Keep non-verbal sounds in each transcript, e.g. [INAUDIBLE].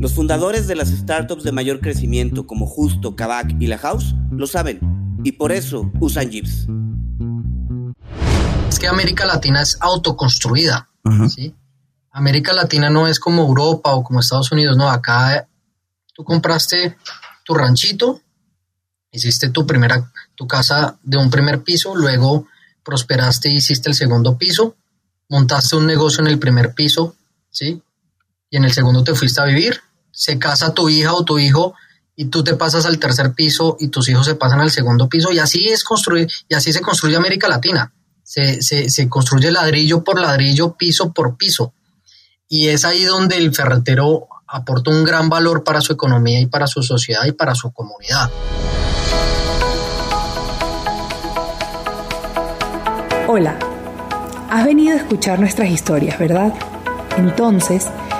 Los fundadores de las startups de mayor crecimiento como Justo, Kavak y La House lo saben y por eso usan Jeeps. Es que América Latina es autoconstruida. ¿sí? América Latina no es como Europa o como Estados Unidos, no, acá tú compraste tu ranchito, hiciste tu primera, tu casa de un primer piso, luego prosperaste y hiciste el segundo piso, montaste un negocio en el primer piso, ¿sí? Y en el segundo te fuiste a vivir, se casa tu hija o tu hijo y tú te pasas al tercer piso y tus hijos se pasan al segundo piso y así es construir y así se construye América Latina. Se, se, construye ladrillo por ladrillo, piso por piso. Y es ahí donde el ferretero aporta un gran valor para su economía y para su sociedad y para su comunidad. Hola, has venido a escuchar nuestras historias, ¿verdad? Entonces,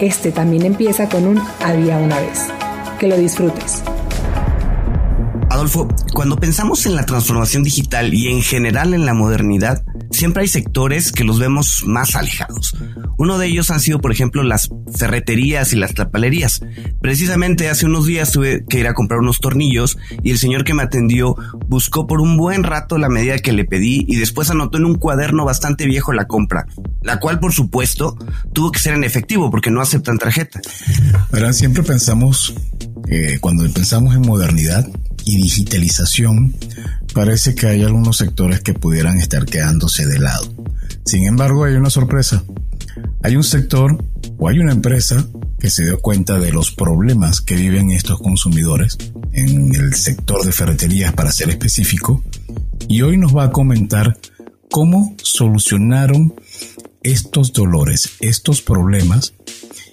este también empieza con un había una vez. Que lo disfrutes. Adolfo, cuando pensamos en la transformación digital y en general en la modernidad, siempre hay sectores que los vemos más alejados. Uno de ellos han sido, por ejemplo, las ferreterías y las tapalerías. Precisamente hace unos días tuve que ir a comprar unos tornillos y el señor que me atendió buscó por un buen rato la medida que le pedí y después anotó en un cuaderno bastante viejo la compra, la cual por supuesto tuvo que ser en efectivo porque no aceptan tarjeta. Ahora siempre pensamos, eh, cuando pensamos en modernidad y digitalización, parece que hay algunos sectores que pudieran estar quedándose de lado. Sin embargo, hay una sorpresa. Hay un sector o hay una empresa que se dio cuenta de los problemas que viven estos consumidores en el sector de ferreterías para ser específico y hoy nos va a comentar cómo solucionaron estos dolores, estos problemas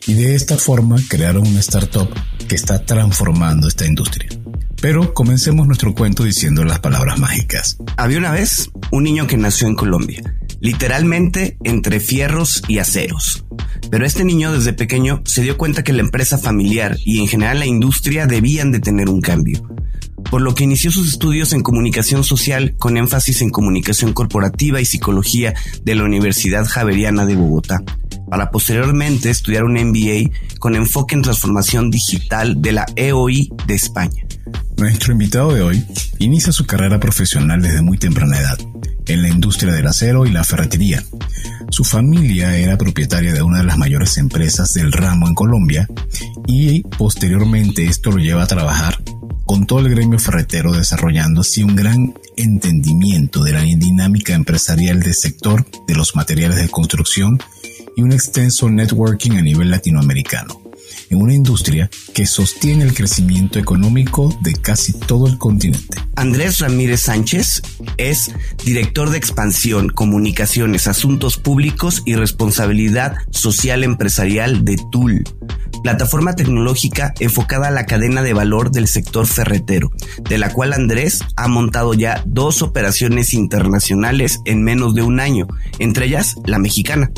y de esta forma crearon una startup que está transformando esta industria. Pero comencemos nuestro cuento diciendo las palabras mágicas. Había una vez un niño que nació en Colombia, literalmente entre fierros y aceros. Pero este niño desde pequeño se dio cuenta que la empresa familiar y en general la industria debían de tener un cambio. Por lo que inició sus estudios en comunicación social con énfasis en comunicación corporativa y psicología de la Universidad Javeriana de Bogotá, para posteriormente estudiar un MBA con enfoque en transformación digital de la EOI de España. Nuestro invitado de hoy inicia su carrera profesional desde muy temprana edad, en la industria del acero y la ferretería. Su familia era propietaria de una de las mayores empresas del ramo en Colombia y posteriormente esto lo lleva a trabajar con todo el gremio ferretero desarrollando así un gran entendimiento de la dinámica empresarial del sector de los materiales de construcción y un extenso networking a nivel latinoamericano en una industria que sostiene el crecimiento económico de casi todo el continente. Andrés Ramírez Sánchez es director de expansión, comunicaciones, asuntos públicos y responsabilidad social empresarial de TUL, plataforma tecnológica enfocada a la cadena de valor del sector ferretero, de la cual Andrés ha montado ya dos operaciones internacionales en menos de un año, entre ellas la mexicana,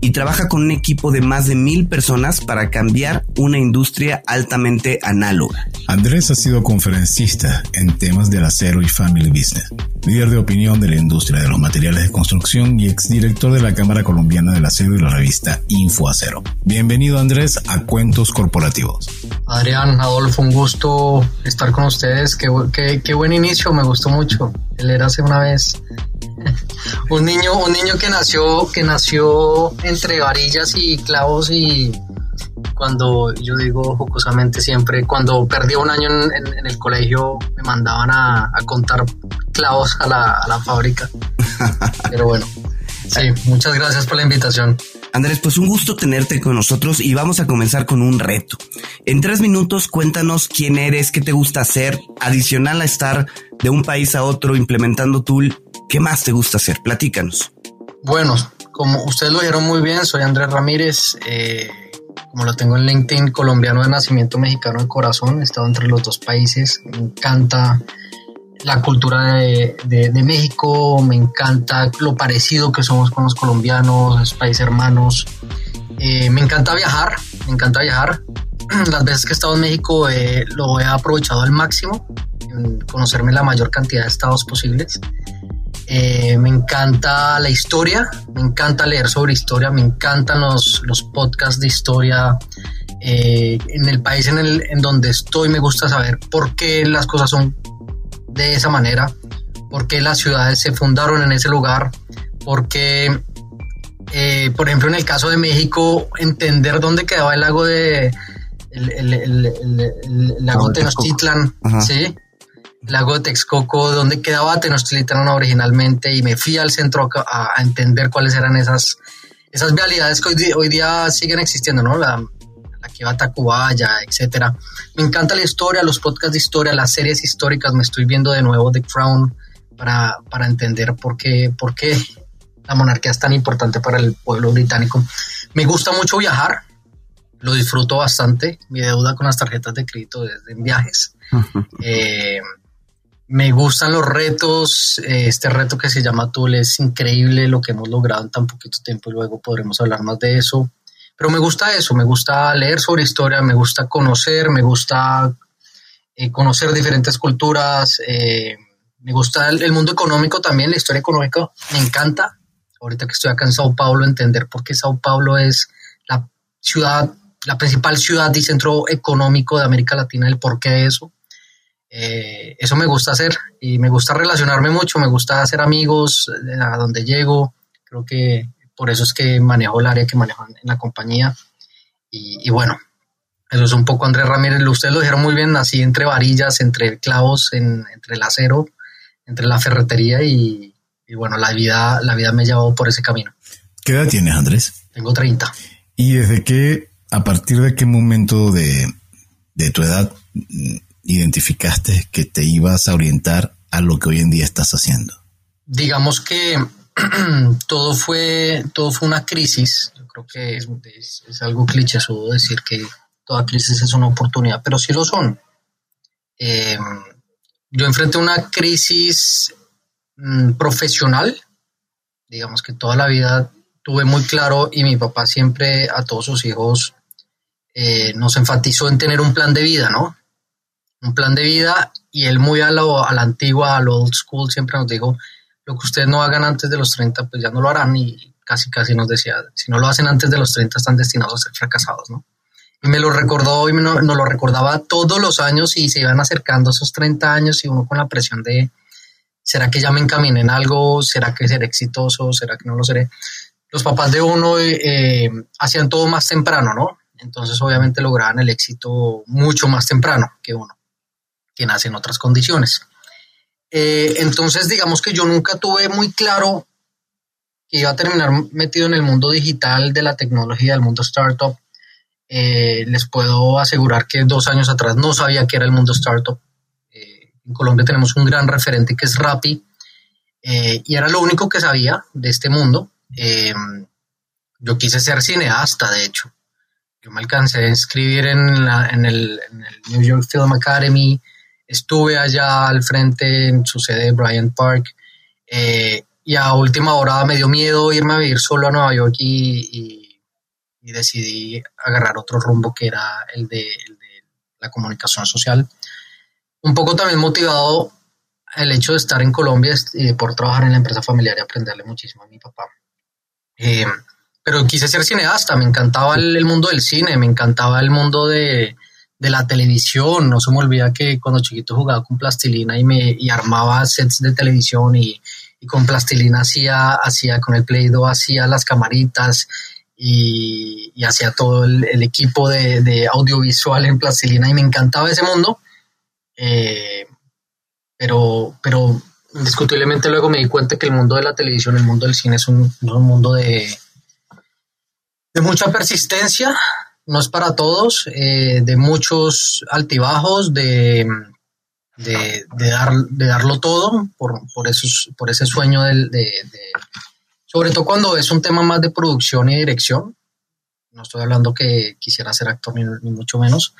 y trabaja con un equipo de más de mil personas para cambiar una industria altamente análoga. Andrés ha sido conferencista en temas del acero y family business, líder de opinión de la industria de los materiales de construcción y exdirector de la Cámara Colombiana del Acero y la revista Info Acero. Bienvenido Andrés a Cuentos Corporativos. Adrián, Adolfo, un gusto estar con ustedes. Qué, qué buen inicio, me gustó mucho. Él era hace una vez [LAUGHS] un niño, un niño que nació, que nació entre varillas y clavos y cuando yo digo jocosamente siempre, cuando perdí un año en, el colegio me mandaban a, contar clavos a la, a la fábrica. [LAUGHS] Pero bueno, sí, muchas gracias por la invitación. Andrés, pues un gusto tenerte con nosotros y vamos a comenzar con un reto. En tres minutos cuéntanos quién eres, qué te gusta hacer, adicional a estar de un país a otro implementando Tool, ¿qué más te gusta hacer? Platícanos. Bueno, como ustedes lo dijeron muy bien, soy Andrés Ramírez, eh, como lo tengo en LinkedIn, colombiano de nacimiento, mexicano de corazón, he estado entre los dos países, me encanta la cultura de, México, me encanta lo parecido que somos con los colombianos, los países hermanos. Eh, me encanta viajar, me encanta viajar. [CLEARS THROAT] Las veces que he estado en México eh, lo he aprovechado al máximo, conocerme la mayor cantidad de estados posibles. Eh, me encanta la historia, me encanta leer sobre historia, me encantan los, los podcasts de historia. en el país en, el, en donde estoy me gusta saber por qué las cosas son de esa manera, porque las ciudades se fundaron en ese lugar, porque, eh, por ejemplo, en el caso de México, entender dónde quedaba el lago de el, lago Tenochtitlan, ¿sí? Lago de Texcoco, dónde quedaba Tenochtitlan originalmente, y me fui al centro a, entender cuáles eran esas, esas vialidades que hoy, hoy día siguen existiendo, ¿no? La, que va a Tacubaya, etcétera. Me encanta la historia, los podcasts de historia, las series históricas. Me estoy viendo de nuevo The Crown para, para entender por qué, por qué la monarquía es tan importante para el pueblo británico. Me gusta mucho viajar, lo disfruto bastante. Mi deuda con las tarjetas de crédito es en viajes. Eh, me gustan los retos. Eh, este reto que se llama Tool es increíble lo que hemos logrado en tan poquito tiempo y luego podremos hablar más de eso. Pero me gusta eso, me gusta leer sobre historia, me gusta conocer, me gusta eh, conocer diferentes culturas, eh, me gusta el, mundo económico también, la historia económica me encanta. Ahorita que estoy acá en Sao Paulo, entender por qué Sao Paulo es la ciudad, la principal ciudad y centro económico de América Latina, el por qué de eso. Eh, eso me gusta hacer y me gusta relacionarme mucho, me gusta hacer amigos a donde llego. Creo que por eso es que manejo el área que manejo en la compañía. Y, bueno, eso es un poco Andrés Ramírez, ustedes lo dijeron muy bien, así entre varillas, entre clavos, entre el acero, entre la ferretería y, bueno, la vida, la vida me llevó por ese camino. ¿Qué edad tienes, Andrés? Tengo 30. ¿Y desde qué, a partir de qué momento de, de tu edad identificaste que te ibas a orientar a lo que hoy en día estás haciendo? Digamos que [CLEARS THROAT] todo fue, todo fue una crisis. Yo creo que es, es, algo clichésudo decir que toda crisis es una oportunidad, pero sí lo son. Eh, yo enfrenté una crisis mm, profesional, digamos que toda la vida tuve muy claro y mi papá siempre a todos sus hijos eh, nos enfatizó en tener un plan de vida, ¿no? Un plan de vida y él muy a, lo, a la antigua, a lo old school, siempre nos dijo, lo que ustedes no hagan antes de los 30, pues ya no lo harán y casi casi nos decía, si no lo hacen antes de los 30 están destinados a ser fracasados, ¿no? Y me lo recordó y me, nos lo recordaba todos los años y se iban acercando esos 30 años y uno con la presión de, ¿será que ya me encaminé en algo? ¿Será que seré exitoso? ¿Será que no lo seré? Los papás de uno eh, hacían todo más temprano, ¿no? Entonces obviamente lograban el éxito mucho más temprano que uno, que nace en otras condiciones. Eh, entonces, digamos que yo nunca tuve muy claro que iba a terminar metido en el mundo digital, de la tecnología, del mundo startup. Eh, les puedo asegurar que dos años atrás no sabía que era el mundo startup. Eh, en Colombia tenemos un gran referente que es Rappi eh, y era lo único que sabía de este mundo. yo quise ser cineasta, de hecho. Yo me alcancé a inscribir en, en, el, en, el, New York Film Academy. Estuve allá al frente en su sede de Bryant Park. y a última hora me dio miedo irme a vivir solo a Nueva York y decidí agarrar otro rumbo que era el de, la comunicación social. Un poco también motivado el hecho de estar en Colombia y por trabajar en la empresa familiar y aprenderle muchísimo a mi papá. Eh, pero quise ser cineasta, me encantaba el, mundo del cine, me encantaba el mundo de, la televisión. No se me olvida que cuando chiquito jugaba con plastilina y me armaba sets de televisión y, con plastilina hacía, hacía con el Play-Doh, hacía las camaritas y, y hacía todo el, equipo de, audiovisual en Plastilina y me encantaba ese mundo. Eh, pero, pero indiscutiblemente luego me di cuenta que el mundo de la televisión, el mundo del cine es un, mundo de, de mucha persistencia, no es para todos, eh, de muchos altibajos, de, de, dar, de darlo todo por, por, esos, por ese sueño de, sobre todo cuando es un tema más de producción y dirección. No estoy hablando que quisiera ser actor ni, mucho menos,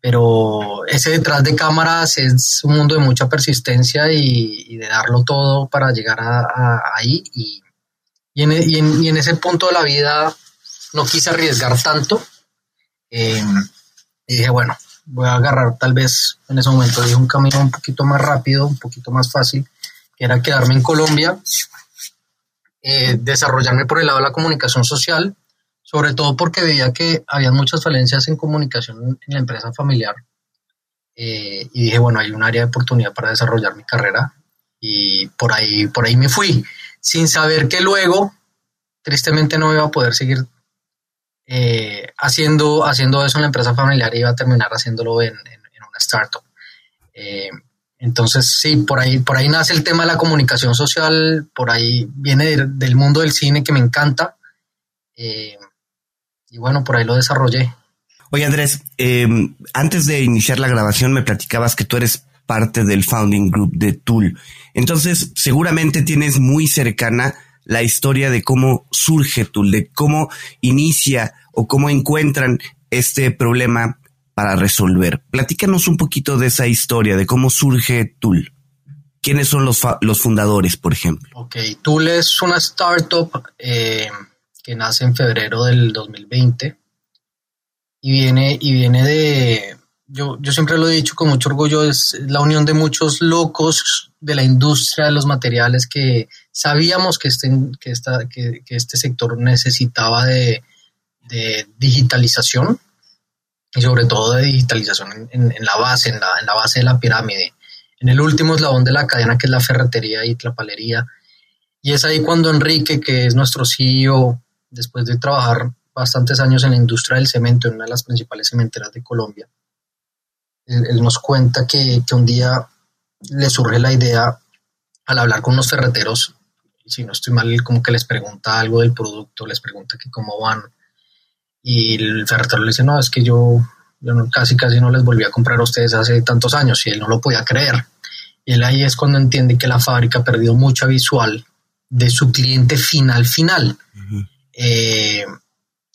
pero ese detrás de cámaras es un mundo de mucha persistencia y, de darlo todo para llegar a, ahí. Y, y, en, ese punto de la vida no quise arriesgar tanto. Em, y dije, bueno, voy a agarrar tal vez en ese momento dije un camino un poquito más rápido, un poquito más fácil, que era quedarme en Colombia eh, desarrollarme por el lado de la comunicación social, sobre todo porque veía que había muchas falencias en comunicación en la empresa familiar. Eh, y dije, bueno, hay un área de oportunidad para desarrollar mi carrera y por ahí, por ahí me fui, sin saber que luego, tristemente, no iba a poder seguir eh, haciendo, haciendo eso en la empresa familiar iba a terminar haciéndolo en, una startup. Entonces, sí, por ahí, por ahí nace el tema de la comunicación social, por ahí viene del, mundo del cine que me encanta. Eh, y bueno, por ahí lo desarrollé. Oye, Andrés, eh, antes de iniciar la grabación me platicabas que tú eres parte del founding group de Tool. Entonces, seguramente tienes muy cercana la historia de cómo surge Tool, de cómo inicia o cómo encuentran este problema para resolver. Platícanos un poquito de esa historia, de cómo surge Tool. ¿Quiénes son los, los fundadores, por ejemplo? Ok, Tool es una startup eh, que nace en febrero del 2020 y viene, y viene de, yo, yo siempre lo he dicho con mucho orgullo, es la unión de muchos locos de la industria de los materiales que sabíamos que este, que esta, que, este sector necesitaba de, de digitalización y sobre todo de digitalización en, la base, en la, base de la pirámide. En el último eslabón de la cadena que es la ferretería y la palería. Y es ahí cuando Enrique, que es nuestro CEO, después de trabajar bastantes años en la industria del cemento, en una de las principales cementeras de Colombia, él, nos cuenta que, que, un día le surge la idea al hablar con unos ferreteros, si no estoy mal, como que les pregunta algo del producto, les pregunta que cómo van, y el ferretero le dice, no, es que yo, yo casi casi no les volví a comprar a ustedes hace tantos años y él no lo podía creer. Y él ahí es cuando entiende que la fábrica ha perdido mucha visual de su cliente final final, eh,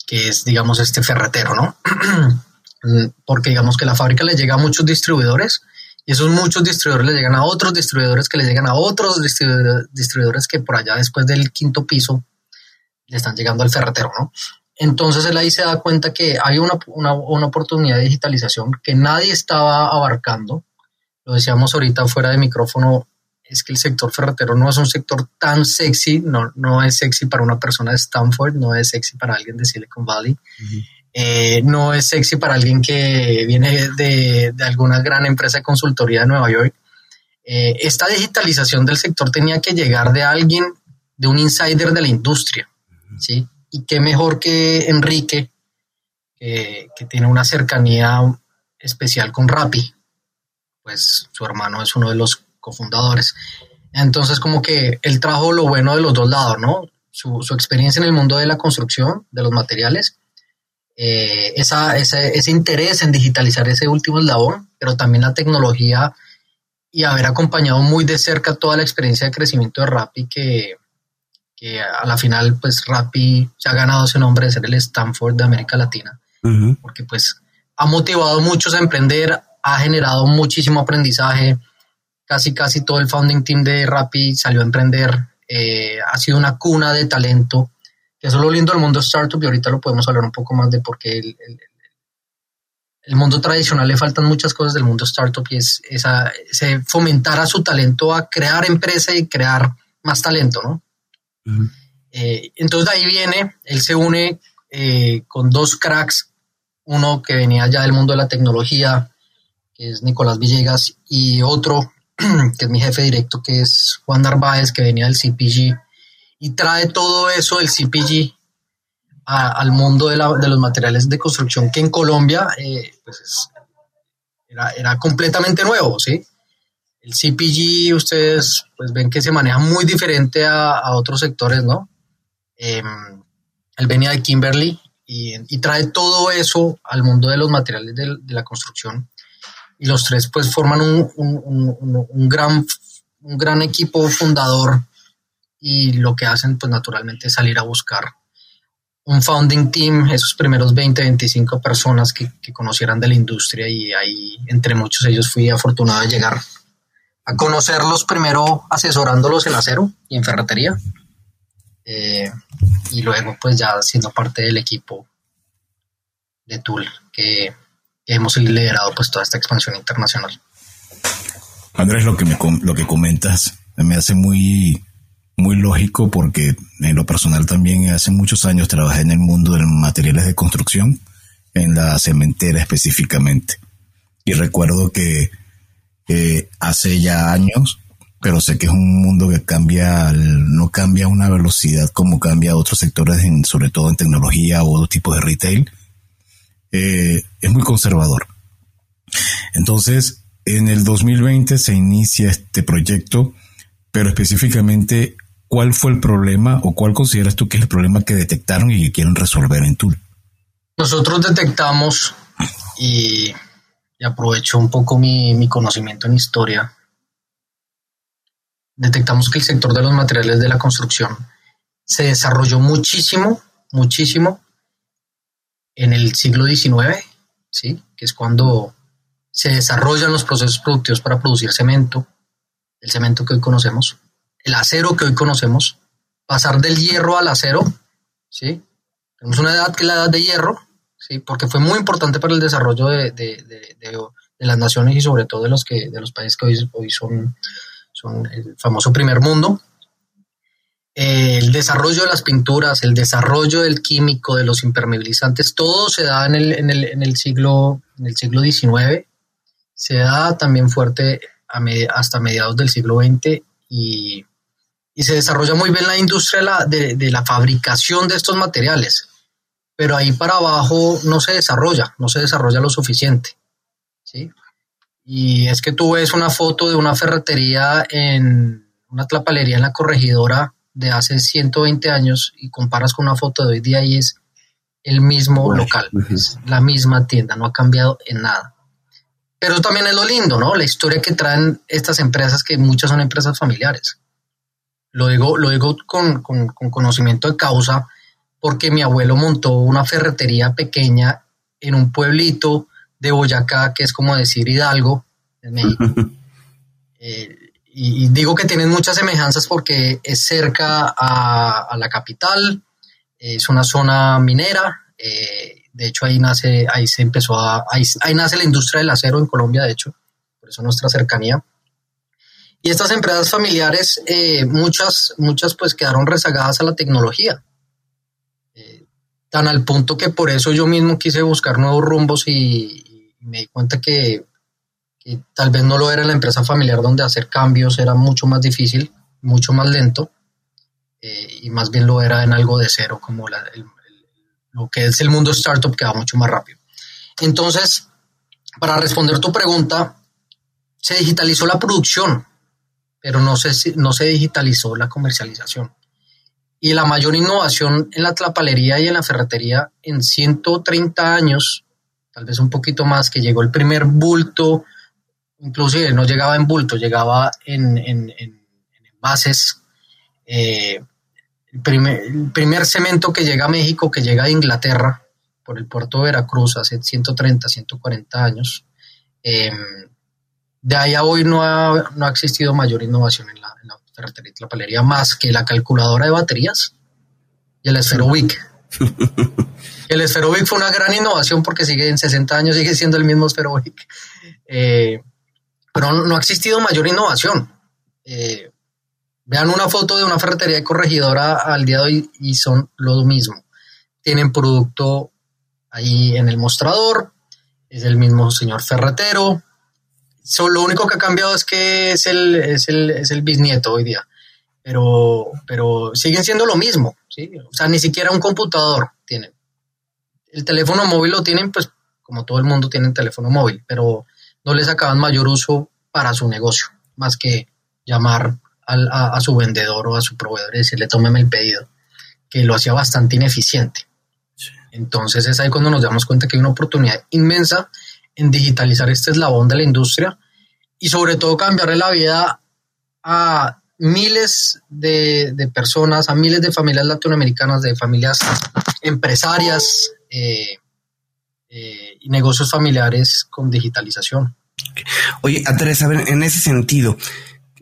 que es, digamos, este ferretero, ¿no? [CLEARS THROAT] Porque digamos que la fábrica le llega a muchos distribuidores y esos muchos distribuidores le llegan a otros distribuidores que le llegan a otros distribuidores que por allá después del quinto piso le están llegando al ferretero, ¿no? Entonces él ahí se da cuenta que hay una, oportunidad de digitalización que nadie estaba abarcando. Lo decíamos ahorita fuera de micrófono, es que el sector ferretero no es un sector tan sexy, no, no es sexy para una persona de Stanford, no es sexy para alguien de Silicon Valley, eh, no es sexy para alguien que viene de, alguna gran empresa de consultoría de Nueva York. Eh, esta digitalización del sector tenía que llegar de alguien, de un insider de la industria, ¿sí? y qué mejor que Enrique, que, tiene una cercanía especial con Rappi, pues su hermano es uno de los cofundadores. Entonces como que él trajo lo bueno de los dos lados, ¿no? Su, experiencia en el mundo de la construcción, de los materiales, eh, esa, ese, interés en digitalizar ese último eslabón, pero también la tecnología y haber acompañado muy de cerca toda la experiencia de crecimiento de Rappi que, que a la final pues Rappi se ha ganado ese nombre de ser el Stanford de América Latina, porque pues ha motivado a muchos a emprender, ha generado muchísimo aprendizaje, casi casi todo el founding team de Rappi salió a emprender, eh, ha sido una cuna de talento, que eso es lo lindo del mundo startup y ahorita lo podemos hablar un poco más de por qué el, el, mundo tradicional le faltan muchas cosas del mundo startup y es esa, ese fomentar a su talento a crear empresa y crear más talento, ¿no? Eh, entonces de ahí viene, él se une eh, con dos cracks, uno que venía ya del mundo de la tecnología, que es Nicolás Villegas, y otro [CLEARS THROAT] que es mi jefe directo, que es Juan Narváez, que venía del CPG, y trae todo eso, el CPG, al mundo de, los materiales de construcción, que en Colombia eh, pues era, completamente nuevo, ¿sí? El CPG, ustedes pues ven que se maneja muy diferente a, otros sectores, ¿no? Eh, él venía de Kimberly y, trae todo eso al mundo de los materiales de, de la construcción y los tres pues forman un, un, gran, un gran equipo fundador y lo que hacen pues naturalmente es salir a buscar un founding team, esos primeros 20, 25 personas que, que conocieran de la industria y ahí entre muchos ellos fui afortunado de llegar a conocerlos primero asesorándolos en acero y en ferretería eh, y luego pues ya siendo parte del equipo de Tool que hemos liderado pues toda esta expansión internacional. Andrés, lo que, me, lo que comentas me hace muy, muy lógico porque en lo personal también hace muchos años trabajé en el mundo de materiales de construcción, en la cementera específicamente. Y recuerdo que hace ya años, pero sé que es un mundo que cambia, no cambia a una velocidad como cambia otros sectores, sobre todo en tecnología o otros tipos de retail, eh, es muy conservador. Entonces, en el 2020 se inicia este proyecto, pero específicamente, ¿cuál fue el problema o cuál consideras tú que es el problema que detectaron y que quieren resolver en Tool? Nosotros detectamos, y, aprovecho un poco mi, mi conocimiento en historia, detectamos que el sector de los materiales de la construcción se desarrolló muchísimo, muchísimo en el siglo XIX, ¿sí? que es cuando se desarrollan los procesos productivos para producir cemento, el cemento que hoy conocemos, el acero que hoy conocemos, pasar del hierro al acero, ¿sí? tenemos una edad que es la edad de hierro, ¿sí? porque fue muy importante para el desarrollo de, de, de, las naciones y sobre todo de los, que, de los países que hoy, hoy son, son el famoso primer mundo, el desarrollo de las pinturas, el desarrollo del químico, de los impermeabilizantes, todo se da en el, en el, en el siglo, en el siglo XIX, se da también fuerte hasta mediados del siglo XX y, y, se desarrolla muy bien la industria de, de, la fabricación de estos materiales, pero ahí para abajo no se desarrolla, no se desarrolla lo suficiente. ¿sí? Y es que tú ves una foto de una ferretería en una tlapalería en la corregidora de hace 120 años y comparas con una foto de hoy día y es el mismo local, es la misma tienda, no ha cambiado en nada. Pero también es lo lindo, ¿no? La historia que traen estas empresas, que muchas son empresas familiares. Lo digo, lo digo con, con, conocimiento de causa, porque mi abuelo montó una ferretería pequeña en un pueblito de Boyacá, que es como decir Hidalgo, en México. [LAUGHS] eh, y, digo que tienen muchas semejanzas porque es cerca a, la capital, es una zona minera, eh, de hecho ahí nace, ahí se empezó a, ahí, nace la industria del acero en Colombia, de hecho, por eso nuestra cercanía. Y estas empresas familiares, eh, muchas, muchas pues quedaron rezagadas a la tecnología, eh, tan al punto que por eso yo mismo quise buscar nuevos rumbos y me di cuenta que y tal vez no lo era la empresa familiar donde hacer cambios era mucho más difícil, mucho más lento, eh, y más bien lo era en algo de cero, como lo que es el mundo startup que va mucho más rápido. Entonces, para responder tu pregunta, se digitalizó la producción, pero no se, no se digitalizó la comercialización. Y la mayor innovación en la tlapalería y en la ferretería en 130 años, tal vez un poquito más, que llegó el primer bulto, inclusive no llegaba en bulto, llegaba en, en, en, envases. Eh, primer, el primer cemento que llega a México, que llega a Inglaterra, por el puerto de Veracruz hace 130, 140 años. Eh, de ahí a hoy no ha, no ha existido mayor innovación en la, en la ferretería más que la calculadora de baterías y el Esferovic. [LAUGHS] el Esferovic fue una gran innovación porque sigue en 60 años, sigue siendo el mismo Esferovic. Eh, pero no, no, ha existido mayor innovación. Eh, vean una foto de una ferretería de corregidora al día de hoy y son lo mismo. Tienen producto ahí en el mostrador, es el mismo señor ferretero, So, lo único que ha cambiado es que es el, es el, es el bisnieto hoy día. Pero, pero siguen siendo lo mismo. ¿sí? O sea, ni siquiera un computador tienen. El teléfono móvil lo tienen, pues como todo el mundo tiene teléfono móvil, pero no les acaban mayor uso para su negocio, más que llamar al, a, a, su vendedor o a su proveedor y decirle tómeme el pedido, que lo hacía bastante ineficiente. Sí. Entonces es ahí cuando nos damos cuenta que hay una oportunidad inmensa en digitalizar este eslabón de la industria y sobre todo cambiarle la vida a miles de, de personas, a miles de familias latinoamericanas, de familias empresarias eh, eh, y negocios familiares con digitalización. Oye, Andrés, a ver, en ese sentido,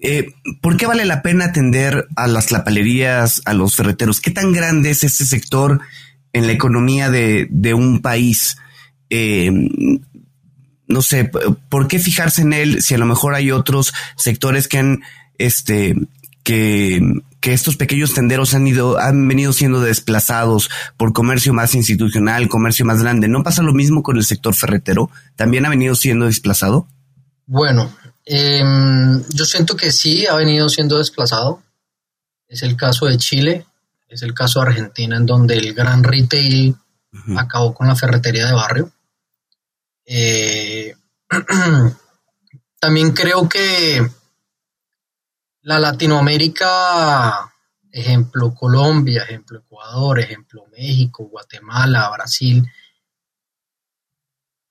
eh, ¿por qué vale la pena atender a las lapalerías, a los ferreteros? ¿Qué tan grande es este sector en la economía de, de un país? Eh, no sé, ¿por qué fijarse en él si a lo mejor hay otros sectores que han, este, que, que estos pequeños tenderos han ido, han venido siendo desplazados por comercio más institucional, comercio más grande? ¿No pasa lo mismo con el sector ferretero? ¿También ha venido siendo desplazado? Bueno, eh, yo siento que sí ha venido siendo desplazado. Es el caso de Chile, es el caso de Argentina, en donde el gran retail uh -huh. acabó con la ferretería de barrio. Eh, [CLEARS THROAT] también creo que la Latinoamérica, ejemplo Colombia, ejemplo Ecuador, ejemplo México, Guatemala, Brasil,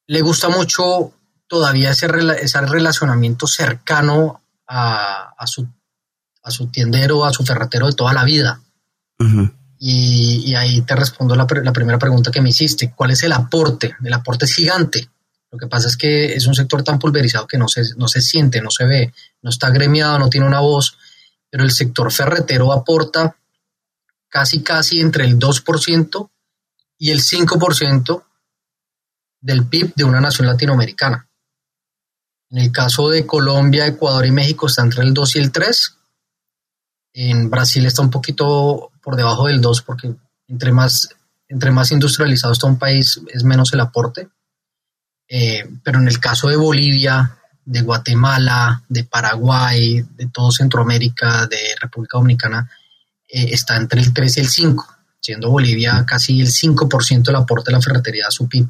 le gusta mucho todavía ese, ese relacionamiento cercano a, a, su, a su tiendero, a su ferretero de toda la vida. Uh -huh. y, y, ahí te respondo la, la primera pregunta que me hiciste. ¿Cuál es el aporte? El aporte es gigante. Lo que pasa es que es un sector tan pulverizado que no se, no se siente, no se ve, no está gremiado, no tiene una voz, pero el sector ferretero aporta casi, casi entre el 2% y el 5% del PIB de una nación latinoamericana. En el caso de Colombia, Ecuador y México está entre el 2 y el 3. En Brasil está un poquito por debajo del 2 porque entre más, entre más industrializado está un país es menos el aporte. Eh, pero en el caso de Bolivia, de Guatemala, de Paraguay, de todo Centroamérica, de República Dominicana, eh, está entre el 3 y el 5, siendo Bolivia casi el 5% del aporte de la ferretería a su PIB.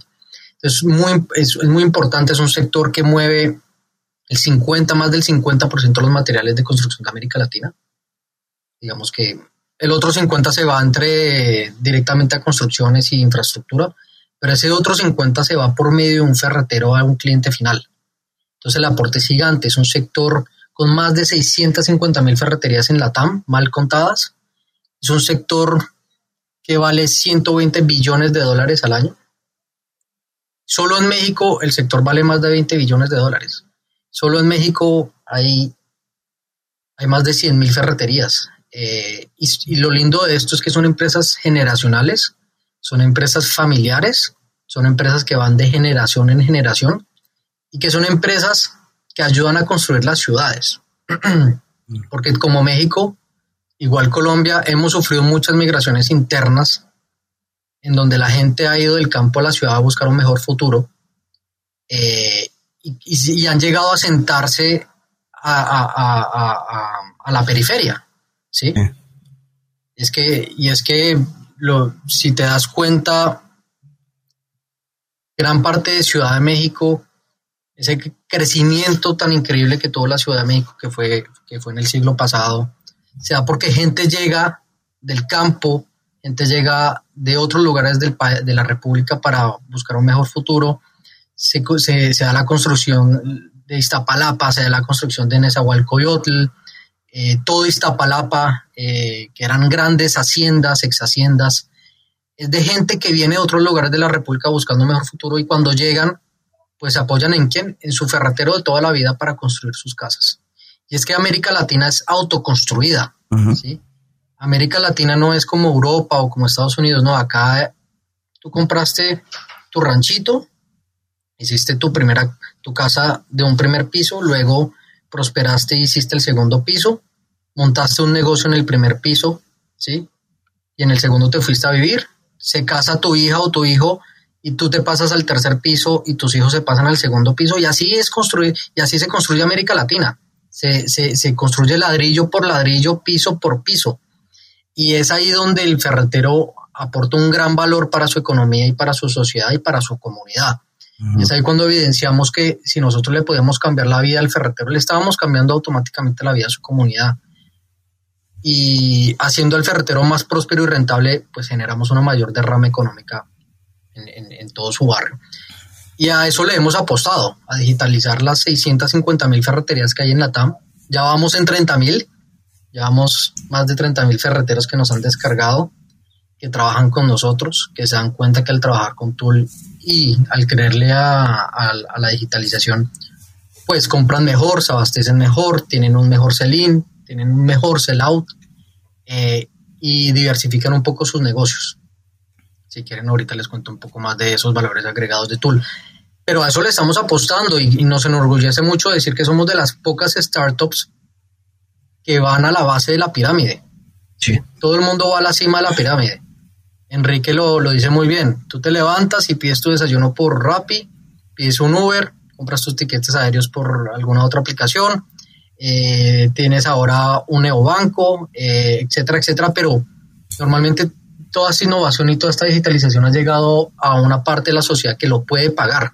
Entonces, muy, es, es, muy importante, es un sector que mueve el 50, más del 50% de los materiales de construcción de América Latina. Digamos que el otro 50 se va entre directamente a construcciones y infraestructura, pero ese otro 50 se va por medio de un ferretero a un cliente final. Entonces el aporte es gigante, es un sector con más de 650 mil ferreterías en la TAM, mal contadas. Es un sector que vale 120 billones de dólares al año. Solo en México el sector vale más de 20 billones de dólares. Solo en México hay, hay más de 100 mil ferreterías. Eh, y, y lo lindo de esto es que son empresas generacionales, son empresas familiares, son empresas que van de generación en generación y que son empresas que ayudan a construir las ciudades. [CLEARS THROAT] Porque como México, igual Colombia, hemos sufrido muchas migraciones internas en donde la gente ha ido del campo a la ciudad a buscar un mejor futuro eh, y, y, han llegado a sentarse a, a, a, a la periferia. ¿sí? ¿sí? Es que, y es que lo, si te das cuenta, gran parte de Ciudad de México, ese crecimiento tan increíble que tuvo la Ciudad de México, que fue, que fue en el siglo pasado, se da porque gente llega del campo, gente llega de otros lugares del, de la República para buscar un mejor futuro. Se, da la construcción de Iztapalapa, se da la construcción de Nezahualcóyotl, eh, todo Iztapalapa, eh, que eran grandes haciendas, ex haciendas, es de gente que viene de otros lugares de la República buscando un mejor futuro y cuando llegan, pues se apoyan en quién? En su ferretero de toda la vida para construir sus casas. Y es que América Latina es autoconstruida, ¿sí? América Latina no es como Europa o como Estados Unidos, no, acá tú compraste tu ranchito, hiciste tu primera, tu casa de un primer piso, luego prosperaste y hiciste el segundo piso, montaste un negocio en el primer piso, ¿sí? Y en el segundo te fuiste a vivir, se casa tu hija o tu hijo y tú te pasas al tercer piso y tus hijos se pasan al segundo piso y así es construir, y así se construye América Latina. Se, se, se construye ladrillo por ladrillo, piso por piso. Y es ahí donde el ferretero aporta un gran valor para su economía y para su sociedad y para su comunidad. Es ahí cuando evidenciamos que si nosotros le podemos cambiar la vida al ferretero, le estábamos cambiando automáticamente la vida a su comunidad. Y haciendo al ferretero más próspero y rentable, pues generamos una mayor derrama económica en, todo su barrio. Y a eso le hemos apostado, a digitalizar las 650 mil ferreterías que hay en la TAM. Ya vamos en 30 mil Llevamos más de 30.000 ferreteros que nos han descargado, que trabajan con nosotros, que se dan cuenta que al trabajar con Tool y al creerle a, la digitalización, pues compran mejor, se abastecen mejor, tienen un mejor sell-in, tienen un mejor sell-out eh, y diversifican un poco sus negocios. Si quieren, ahorita les cuento un poco más de esos valores agregados de Tool. Pero a eso le estamos apostando y, y nos enorgullece mucho decir que somos de las pocas startups que van a la base de la pirámide. Sí. Todo el mundo va a la cima de la pirámide. Enrique lo, dice muy bien. Tú te levantas y pides tu desayuno por Rappi, pides un Uber, compras tus tiquetes aéreos por alguna otra aplicación, eh, tienes ahora un neobanco, eh, etcétera, etcétera, pero normalmente toda esta innovación y toda esta digitalización ha llegado a una parte de la sociedad que lo puede pagar.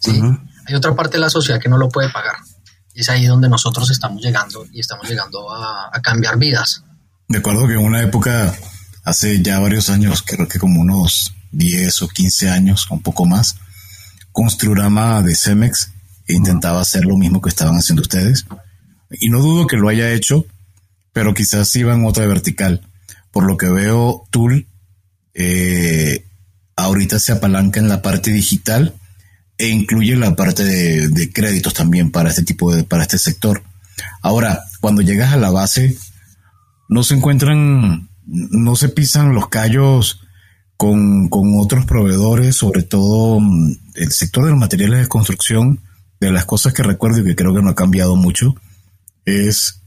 ¿sí? Hay otra parte de la sociedad que no lo puede pagar es ahí donde nosotros estamos llegando y estamos llegando a, cambiar vidas. De acuerdo que en una época, hace ya varios años, creo que como unos 10 o 15 años, un poco más, Construrama de Cemex intentaba hacer lo mismo que estaban haciendo ustedes. Y no dudo que lo haya hecho, pero quizás iba en otra vertical. Por lo que veo, Tool eh, ahorita se apalanca en la parte digital e incluye la parte de, créditos también para este tipo de, para este sector. Ahora, cuando llegas a la base, no se encuentran, no se pisan los callos con, con otros proveedores, sobre todo mm, el sector de los materiales de construcción, de las cosas que recuerdo y que creo que no ha cambiado mucho, es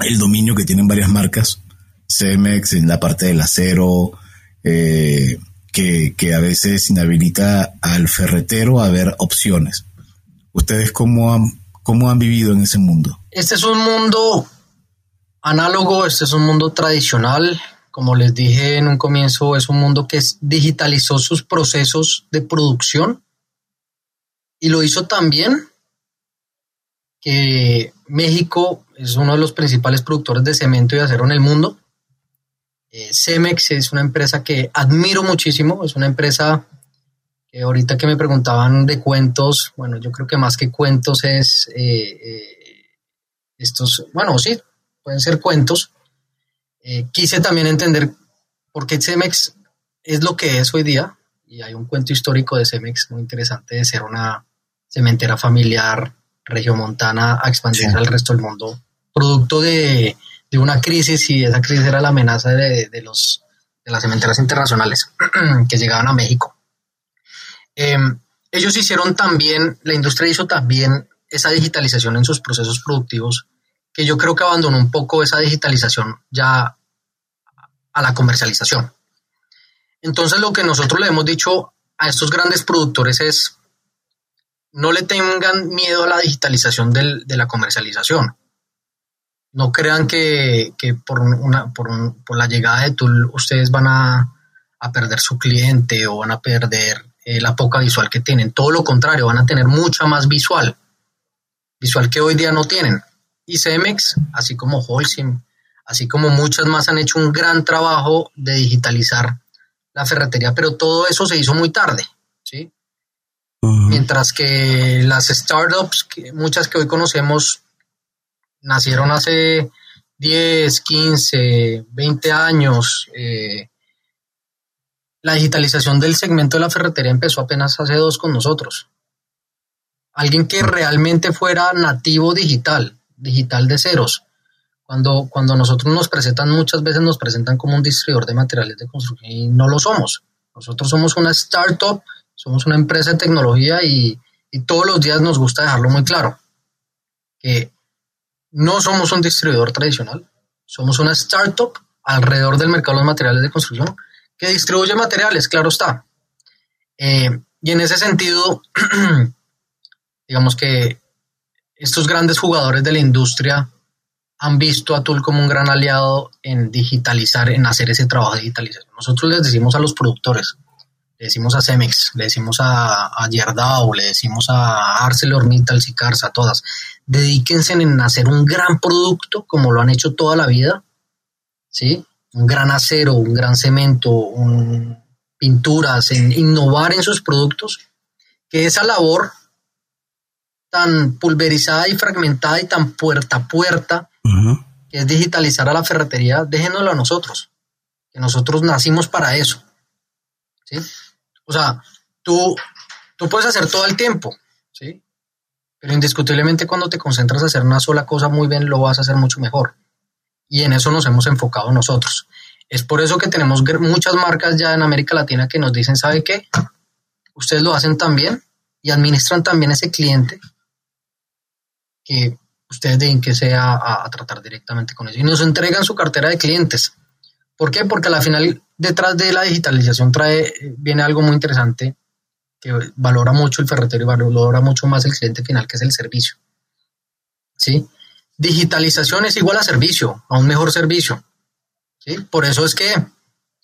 el dominio que tienen varias marcas, Cemex en la parte del acero, eh, que, a veces inhabilita al ferretero a ver opciones. ¿Ustedes cómo han, cómo han vivido en ese mundo? Este es un mundo análogo, este es un mundo tradicional. Como les dije en un comienzo, es un mundo que digitalizó sus procesos de producción y lo hizo también que México es uno de los principales productores de cemento y acero en el mundo. Eh, Cemex es una empresa que admiro muchísimo, es una empresa que ahorita que me preguntaban de cuentos, bueno, yo creo que más que cuentos es eh, eh, estos, bueno, sí, pueden ser cuentos. quise también entender por qué Cemex es lo que es hoy día, y hay un cuento histórico de Cemex muy interesante de ser una cementera familiar regiomontana a expandirse al resto del mundo, producto de de una crisis y esa crisis era la amenaza de, los, de las cementeras internacionales [CLEARS THROAT] que llegaban a México. Em, ellos hicieron también, la industria hizo también esa digitalización en sus procesos productivos, que yo creo que abandonó un poco esa digitalización ya a la comercialización. Entonces lo que nosotros le hemos dicho a estos grandes productores es, no le tengan miedo a la digitalización de la comercialización no crean que, por, una, por, la llegada de Tool ustedes van a, perder su cliente o van a perder eh, la poca visual que tienen. Todo lo contrario, van a tener mucha más visual. Visual que hoy día no tienen. Y Cemex, así como Holcim, así como muchas más han hecho un gran trabajo de digitalizar la ferretería, pero todo eso se hizo muy tarde, ¿sí? Mientras que las startups, muchas que hoy conocemos, nacieron hace 10, 15, 20 años. Eh, la digitalización del segmento de la ferretería empezó apenas hace dos con nosotros. Alguien que realmente fuera nativo digital, digital de ceros. Cuando, cuando nosotros nos presentan, muchas veces nos presentan como un distribuidor de materiales de construcción y no lo somos. Nosotros somos una startup, somos una empresa de tecnología y, y todos los días nos gusta dejarlo muy claro. Que no somos un distribuidor tradicional, somos una startup alrededor del mercado de materiales de construcción que distribuye materiales, claro está. Eh, y en ese sentido, [CLEARS THROAT] digamos que estos grandes jugadores de la industria han visto a Tool como un gran aliado en digitalizar, en hacer ese trabajo de digitalización. Nosotros les decimos a los productores, le decimos a Cemex, le decimos a, a Yerdau, le decimos a ArcelorMittal, Sicarsa, a todas, dedíquense en hacer un gran producto como lo han hecho toda la vida, ¿sí? Un gran acero, un gran cemento, pinturas, en innovar en sus productos, que esa labor tan pulverizada y fragmentada y tan puerta a puerta, que es digitalizar a la ferretería, déjenoslo a nosotros, que nosotros nacimos para eso. ¿sí? O sea, tú, tú puedes hacer todo el tiempo, ¿sí? Pero indiscutiblemente cuando te concentras a hacer una sola cosa muy bien, lo vas a hacer mucho mejor. Y en eso nos hemos enfocado nosotros. Es por eso que tenemos muchas marcas ya en América Latina que nos dicen, ¿sabe qué? Ustedes lo hacen tan bien y administran también ese cliente que ustedes deben que sea a, a, tratar directamente con ellos. Y nos entregan su cartera de clientes. ¿Por qué? Porque al final detrás de la digitalización trae, viene algo muy interesante que valora mucho el ferretero y valora mucho más el cliente final, que es el servicio. ¿Sí? Digitalización es igual a servicio, a un mejor servicio. ¿Sí? Por eso es que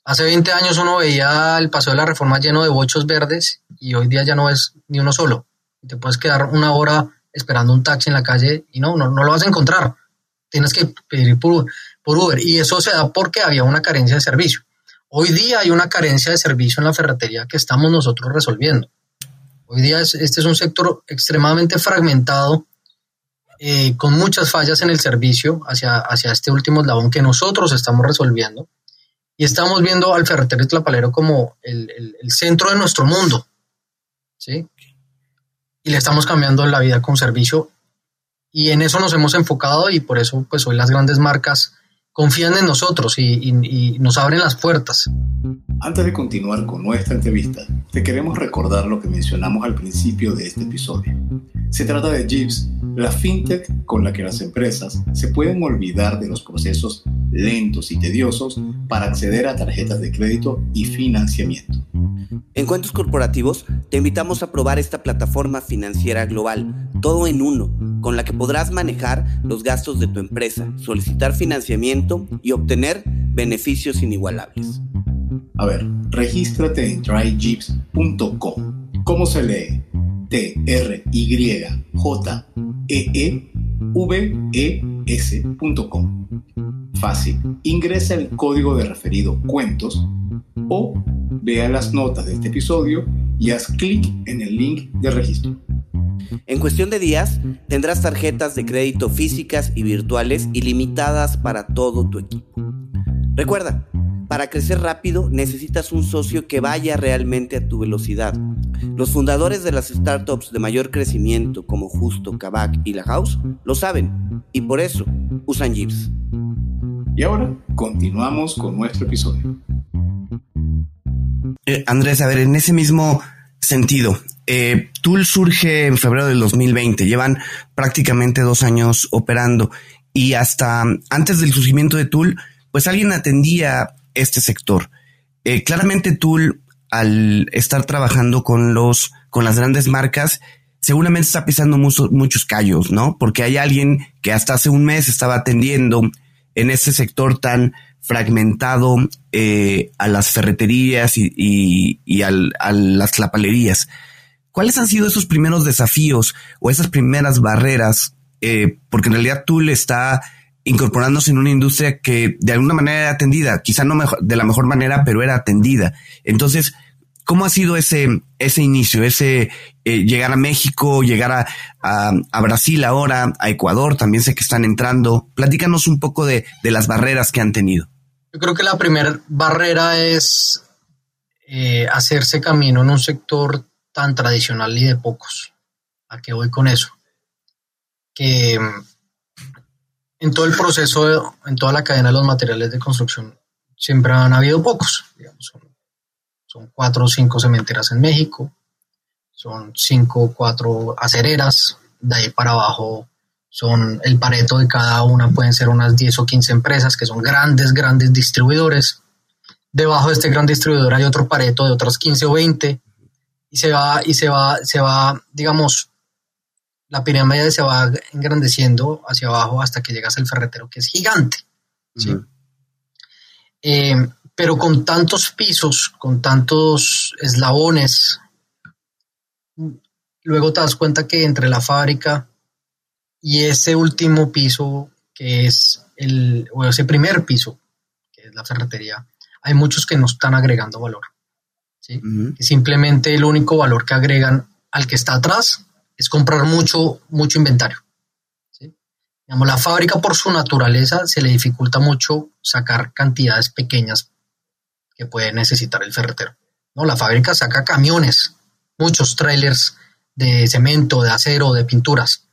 hace 20 años uno veía el paseo de la reforma lleno de bochos verdes y hoy día ya no es ni uno solo. Te puedes quedar una hora esperando un taxi en la calle y no, no, no lo vas a encontrar. Tienes que pedir por, por Uber. Y eso se da porque había una carencia de servicio. Hoy día hay una carencia de servicio en la ferretería que estamos nosotros resolviendo. Hoy día este es un sector extremadamente fragmentado, eh, con muchas fallas en el servicio hacia, hacia este último eslabón que nosotros estamos resolviendo. Y estamos viendo al ferretero tlapalero como el, el, el centro de nuestro mundo. ¿sí? Y le estamos cambiando la vida con servicio. Y en eso nos hemos enfocado y por eso pues hoy las grandes marcas confían en nosotros y, y, y, nos abren las puertas. Antes de continuar con nuestra entrevista, te queremos recordar lo que mencionamos al principio de este episodio. Se trata de Jeeves, la fintech con la que las empresas se pueden olvidar de los procesos lentos y tediosos para acceder a tarjetas de crédito y financiamiento. En Cuentos Corporativos te invitamos a probar esta plataforma financiera global, todo en uno, con la que podrás manejar los gastos de tu empresa, solicitar financiamiento y obtener beneficios inigualables. A ver, regístrate en tryjeeps.com. ¿Cómo se lee? T-R-Y-J-E-E-V-E-S.com. Fácil. Ingresa el código de referido cuentos o vea las notas de este episodio y haz clic en el link de registro. En cuestión de días, tendrás tarjetas de crédito físicas y virtuales ilimitadas para todo tu equipo. Recuerda, para crecer rápido necesitas un socio que vaya realmente a tu velocidad. Los fundadores de las startups de mayor crecimiento como Justo, Kavak y La House lo saben y por eso usan Jeeps. Y ahora continuamos con nuestro episodio. Eh, Andrés, a ver, en ese mismo sentido, eh, Tool surge en febrero del 2020, llevan prácticamente dos años operando y hasta antes del surgimiento de Tool, pues alguien atendía este sector. Eh, claramente Tool, al estar trabajando con los, con las grandes marcas, seguramente está pisando mucho, muchos callos, ¿no? Porque hay alguien que hasta hace un mes estaba atendiendo en ese sector tan fragmentado eh, a las ferreterías y, y, al, a las clapalerías. ¿Cuáles han sido esos primeros desafíos o esas primeras barreras? Eh, porque en realidad Tool está incorporándose en una industria que de alguna manera era atendida, quizá no de la mejor manera, pero era atendida. Entonces, ¿cómo ha sido ese, ese inicio, ese eh, llegar a México, llegar a, a, Brasil ahora, a Ecuador, también sé que están entrando? Platícanos un poco de, de las barreras que han tenido. Yo creo que la primera barrera es eh, hacerse camino en un sector tan tradicional y de pocos. ¿A qué voy con eso? Que en todo el proceso, en toda la cadena de los materiales de construcción, siempre han habido pocos. son, cuatro o cinco cementeras en México, son cinco o cuatro acereras, de ahí para abajo son el pareto de cada una, pueden ser unas 10 o 15 empresas que son grandes, grandes distribuidores. Debajo de este gran distribuidor hay otro pareto de otras 15 o 20 y se va, y se va, se va, digamos, la pirámide se va engrandeciendo hacia abajo hasta que llegas al ferretero, que es gigante. Eh, pero con tantos pisos, con tantos eslabones, luego te das cuenta que entre la fábrica y ese último piso, que es el, o ese primer piso, que es la ferretería, hay muchos que no están agregando valor. simplemente el único valor que agregan al que está atrás es comprar mucho, mucho inventario. Digamos, la fábrica por su naturaleza se le dificulta mucho sacar cantidades pequeñas que puede necesitar el ferretero. ¿no? La fábrica saca camiones, muchos trailers de cemento, de acero, de pinturas,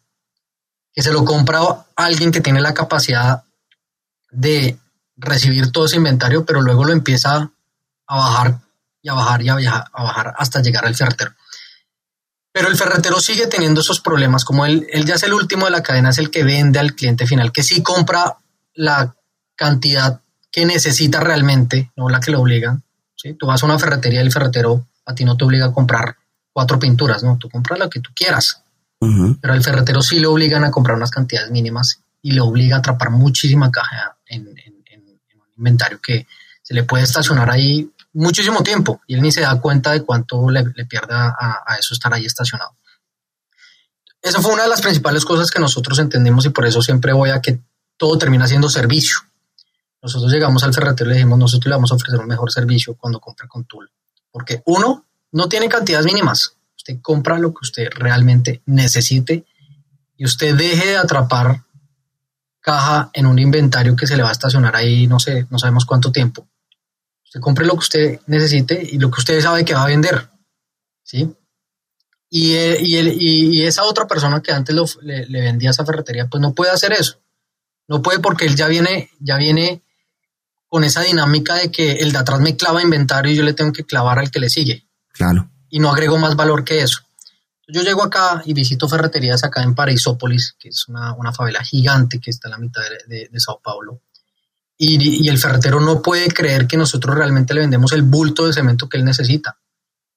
que se lo compra alguien que tiene la capacidad de recibir todo ese inventario, pero luego lo empieza a bajar y a bajar y a bajar hasta llegar al ferretero. Pero el ferretero sigue teniendo esos problemas, como él, él ya es el último de la cadena, es el que vende al cliente final, que sí compra la cantidad que necesita realmente, no la que le obligan. ¿sí? Tú vas a una ferretería y el ferretero a ti no te obliga a comprar cuatro pinturas, no, tú compras lo que tú quieras. Pero al ferretero sí le obligan a comprar unas cantidades mínimas y le obliga a atrapar muchísima caja en, en un inventario que se le puede estacionar ahí muchísimo tiempo y él ni se da cuenta de cuánto le, le pierde a, eso estar ahí estacionado. Esa fue una de las principales cosas que nosotros entendimos y por eso siempre voy a que todo termina siendo servicio. Nosotros llegamos al ferretero y le dijimos, nosotros le vamos a ofrecer un mejor servicio cuando compre con Tool. Porque uno, no tiene cantidades mínimas. Usted compra lo que usted realmente necesite y usted deje de atrapar caja en un inventario que se le va a estacionar ahí, no sé, no sabemos cuánto tiempo. Usted compre lo que usted necesite y lo que usted sabe que va a vender. ¿Sí? Y, eh, y, esa otra persona que antes le, vendía esa ferretería, pues no puede hacer eso. No puede porque él ya viene, ya viene con esa dinámica de que el de atrás me clava inventario y yo le tengo que clavar al que le sigue. Claro. Y no agrego más valor que eso. Yo llego acá y visito ferreterías acá en Paraisópolis, que es una, favela gigante que está en la mitad de, de Sao Paulo y, el ferretero no puede creer que nosotros realmente le vendemos el bulto de cemento que él necesita.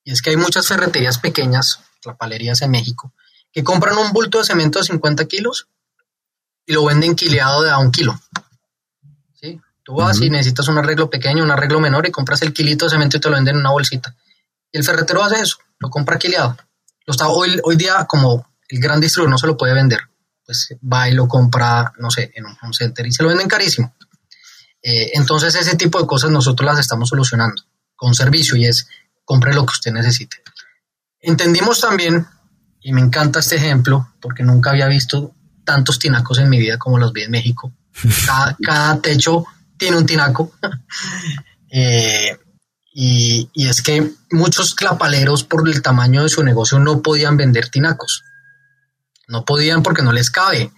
Y es que hay muchas ferreterías pequeñas, trapalerías en México, que compran un bulto de cemento de 50 kilos y lo venden quileado de a un kilo. ¿Sí? Tú vas y necesitas un arreglo pequeño, un arreglo menor y compras el kilito de cemento y te lo venden en una bolsita. Y el ferretero hace eso, lo compra quileado. Lo está, hoy, hoy día, como el gran distribuidor no se lo puede vender, pues va y lo compra, no sé, en un center y se lo venden carísimo. Eh, entonces ese tipo de cosas nosotros las estamos solucionando con servicio y es compre lo que usted necesite. Entendimos también, y me encanta este ejemplo, porque nunca había visto tantos tinacos en mi vida como los vi en México. [LAUGHS] Cada, techo tiene un tinaco. [LAUGHS] Eh, y, y, es que muchos clapaleros por el tamaño de su negocio no podían vender tinacos. No podían porque no les cabe.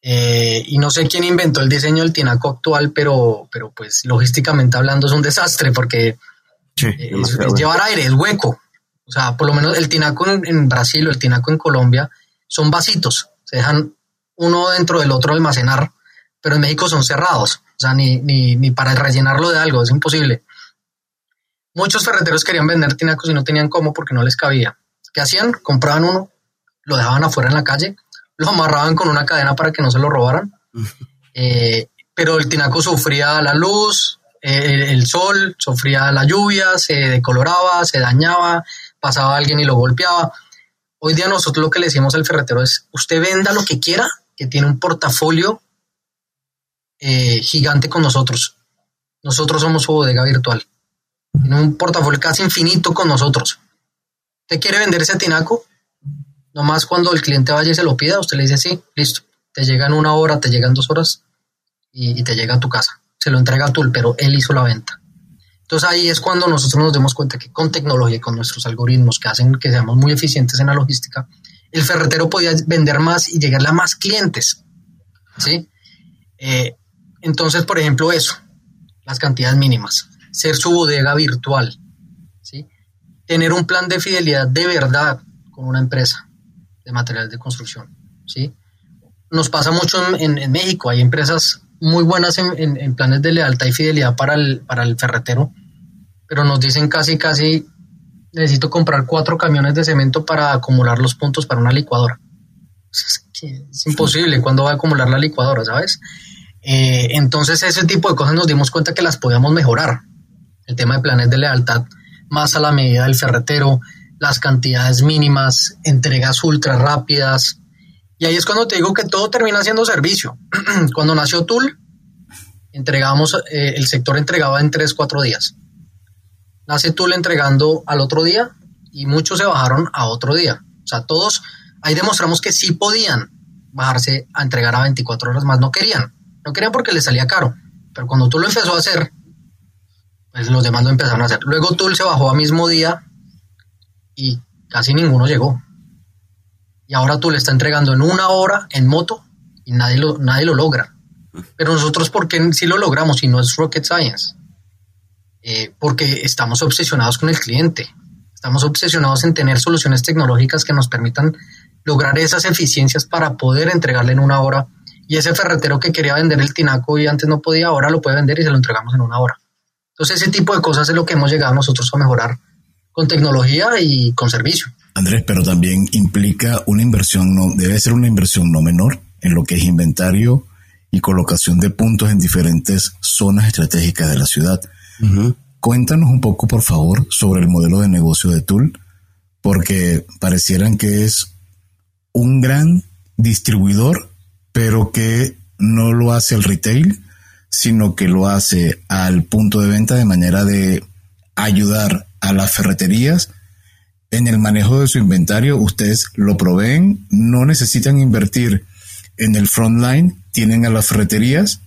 Eh, y no sé quién inventó el diseño del tinaco actual, pero, pero pues logísticamente hablando es un desastre porque es, llevar aire, es hueco. O sea, por lo menos el tinaco en, Brasil o el tinaco en Colombia son vasitos, se dejan uno dentro del otro almacenar, pero en México son cerrados, o sea, ni, ni, ni para rellenarlo de algo, es imposible. Muchos ferreteros querían vender tinacos y no tenían cómo porque no les cabía. ¿Qué hacían? Compraban uno, lo dejaban afuera en la calle lo amarraban con una cadena para que no se lo robaran. [LAUGHS] Eh, pero el tinaco sufría la luz, eh, el sol, sufría la lluvia, se decoloraba, se dañaba, pasaba alguien y lo golpeaba. Hoy día nosotros lo que le decimos al ferretero es, usted venda lo que quiera, que tiene un portafolio eh, gigante con nosotros. Nosotros somos su bodega virtual. Tiene un portafolio casi infinito con nosotros. ¿Usted quiere vender ese tinaco? Nomás cuando el cliente vaya y se lo pida, usted le dice sí, listo. Te llega en una hora, te llegan dos horas y, te llega a tu casa. Se lo entrega a Tul, pero él hizo la venta. Entonces ahí es cuando nosotros nos demos cuenta que con tecnología y con nuestros algoritmos que hacen que seamos muy eficientes en la logística, el ferretero podía vender más y llegarle a más clientes. ¿sí? Eh, entonces, por ejemplo, eso, las cantidades mínimas, ser su bodega virtual, ¿sí? tener un plan de fidelidad de verdad con una empresa de materiales de construcción. ¿sí? Nos pasa mucho en, México, hay empresas muy buenas en, planes de lealtad y fidelidad para el, para el ferretero, pero nos dicen casi, casi, necesito comprar cuatro camiones de cemento para acumular los puntos para una licuadora. Es, imposible, ¿cuándo va a acumular la licuadora, sabes? Eh, entonces ese tipo de cosas nos dimos cuenta que las podíamos mejorar. El tema de planes de lealtad más a la medida del ferretero, las cantidades mínimas, entregas ultra rápidas. Y ahí es cuando te digo que todo termina siendo servicio. [CLEARS THROAT] cuando nació Tool, entregamos, eh, el sector entregaba en 3, 4 días. Nace Tool entregando al otro día y muchos se bajaron a otro día. O sea, todos, ahí demostramos que sí podían bajarse a entregar a 24 horas más, no querían. No querían porque les salía caro. Pero cuando tú lo empezó a hacer, pues los demás lo empezaron a hacer. Luego Tool se bajó a mismo día y casi ninguno llegó. Y ahora tú le está entregando en una hora en moto y nadie lo, nadie lo logra. Pero nosotros, ¿por qué sí lo logramos y no es rocket science? Eh, porque estamos obsesionados con el cliente. Estamos obsesionados en tener soluciones tecnológicas que nos permitan lograr esas eficiencias para poder entregarle en una hora. Y ese ferretero que quería vender el tinaco y antes no podía, ahora lo puede vender y se lo entregamos en una hora. Entonces, ese tipo de cosas es lo que hemos llegado nosotros a mejorar con tecnología y con servicio. Andrés, pero también implica una inversión, no, debe ser una inversión no menor en lo que es inventario y colocación de puntos en diferentes zonas estratégicas de la ciudad. Cuéntanos un poco, por favor, sobre el modelo de negocio de Tool, porque parecieran que es un gran distribuidor, pero que no lo hace el retail, sino que lo hace al punto de venta de manera de ayudar a las ferreterías en el manejo de su inventario. Ustedes lo proveen, no necesitan invertir en el front line, tienen a las ferreterías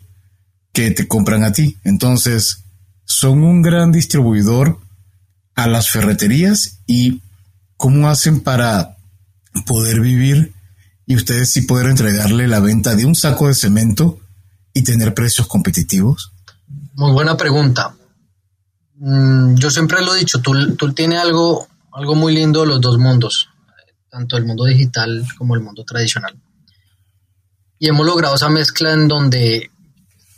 que te compran a ti. Entonces, son un gran distribuidor a las ferreterías y cómo hacen para poder vivir y ustedes sí poder entregarle la venta de un saco de cemento y tener precios competitivos? Muy buena pregunta. Mm, yo siempre lo he dicho, tú, tú tienes algo, algo muy lindo de los dos mundos, tanto el mundo digital como el mundo tradicional. Y hemos logrado esa mezcla en donde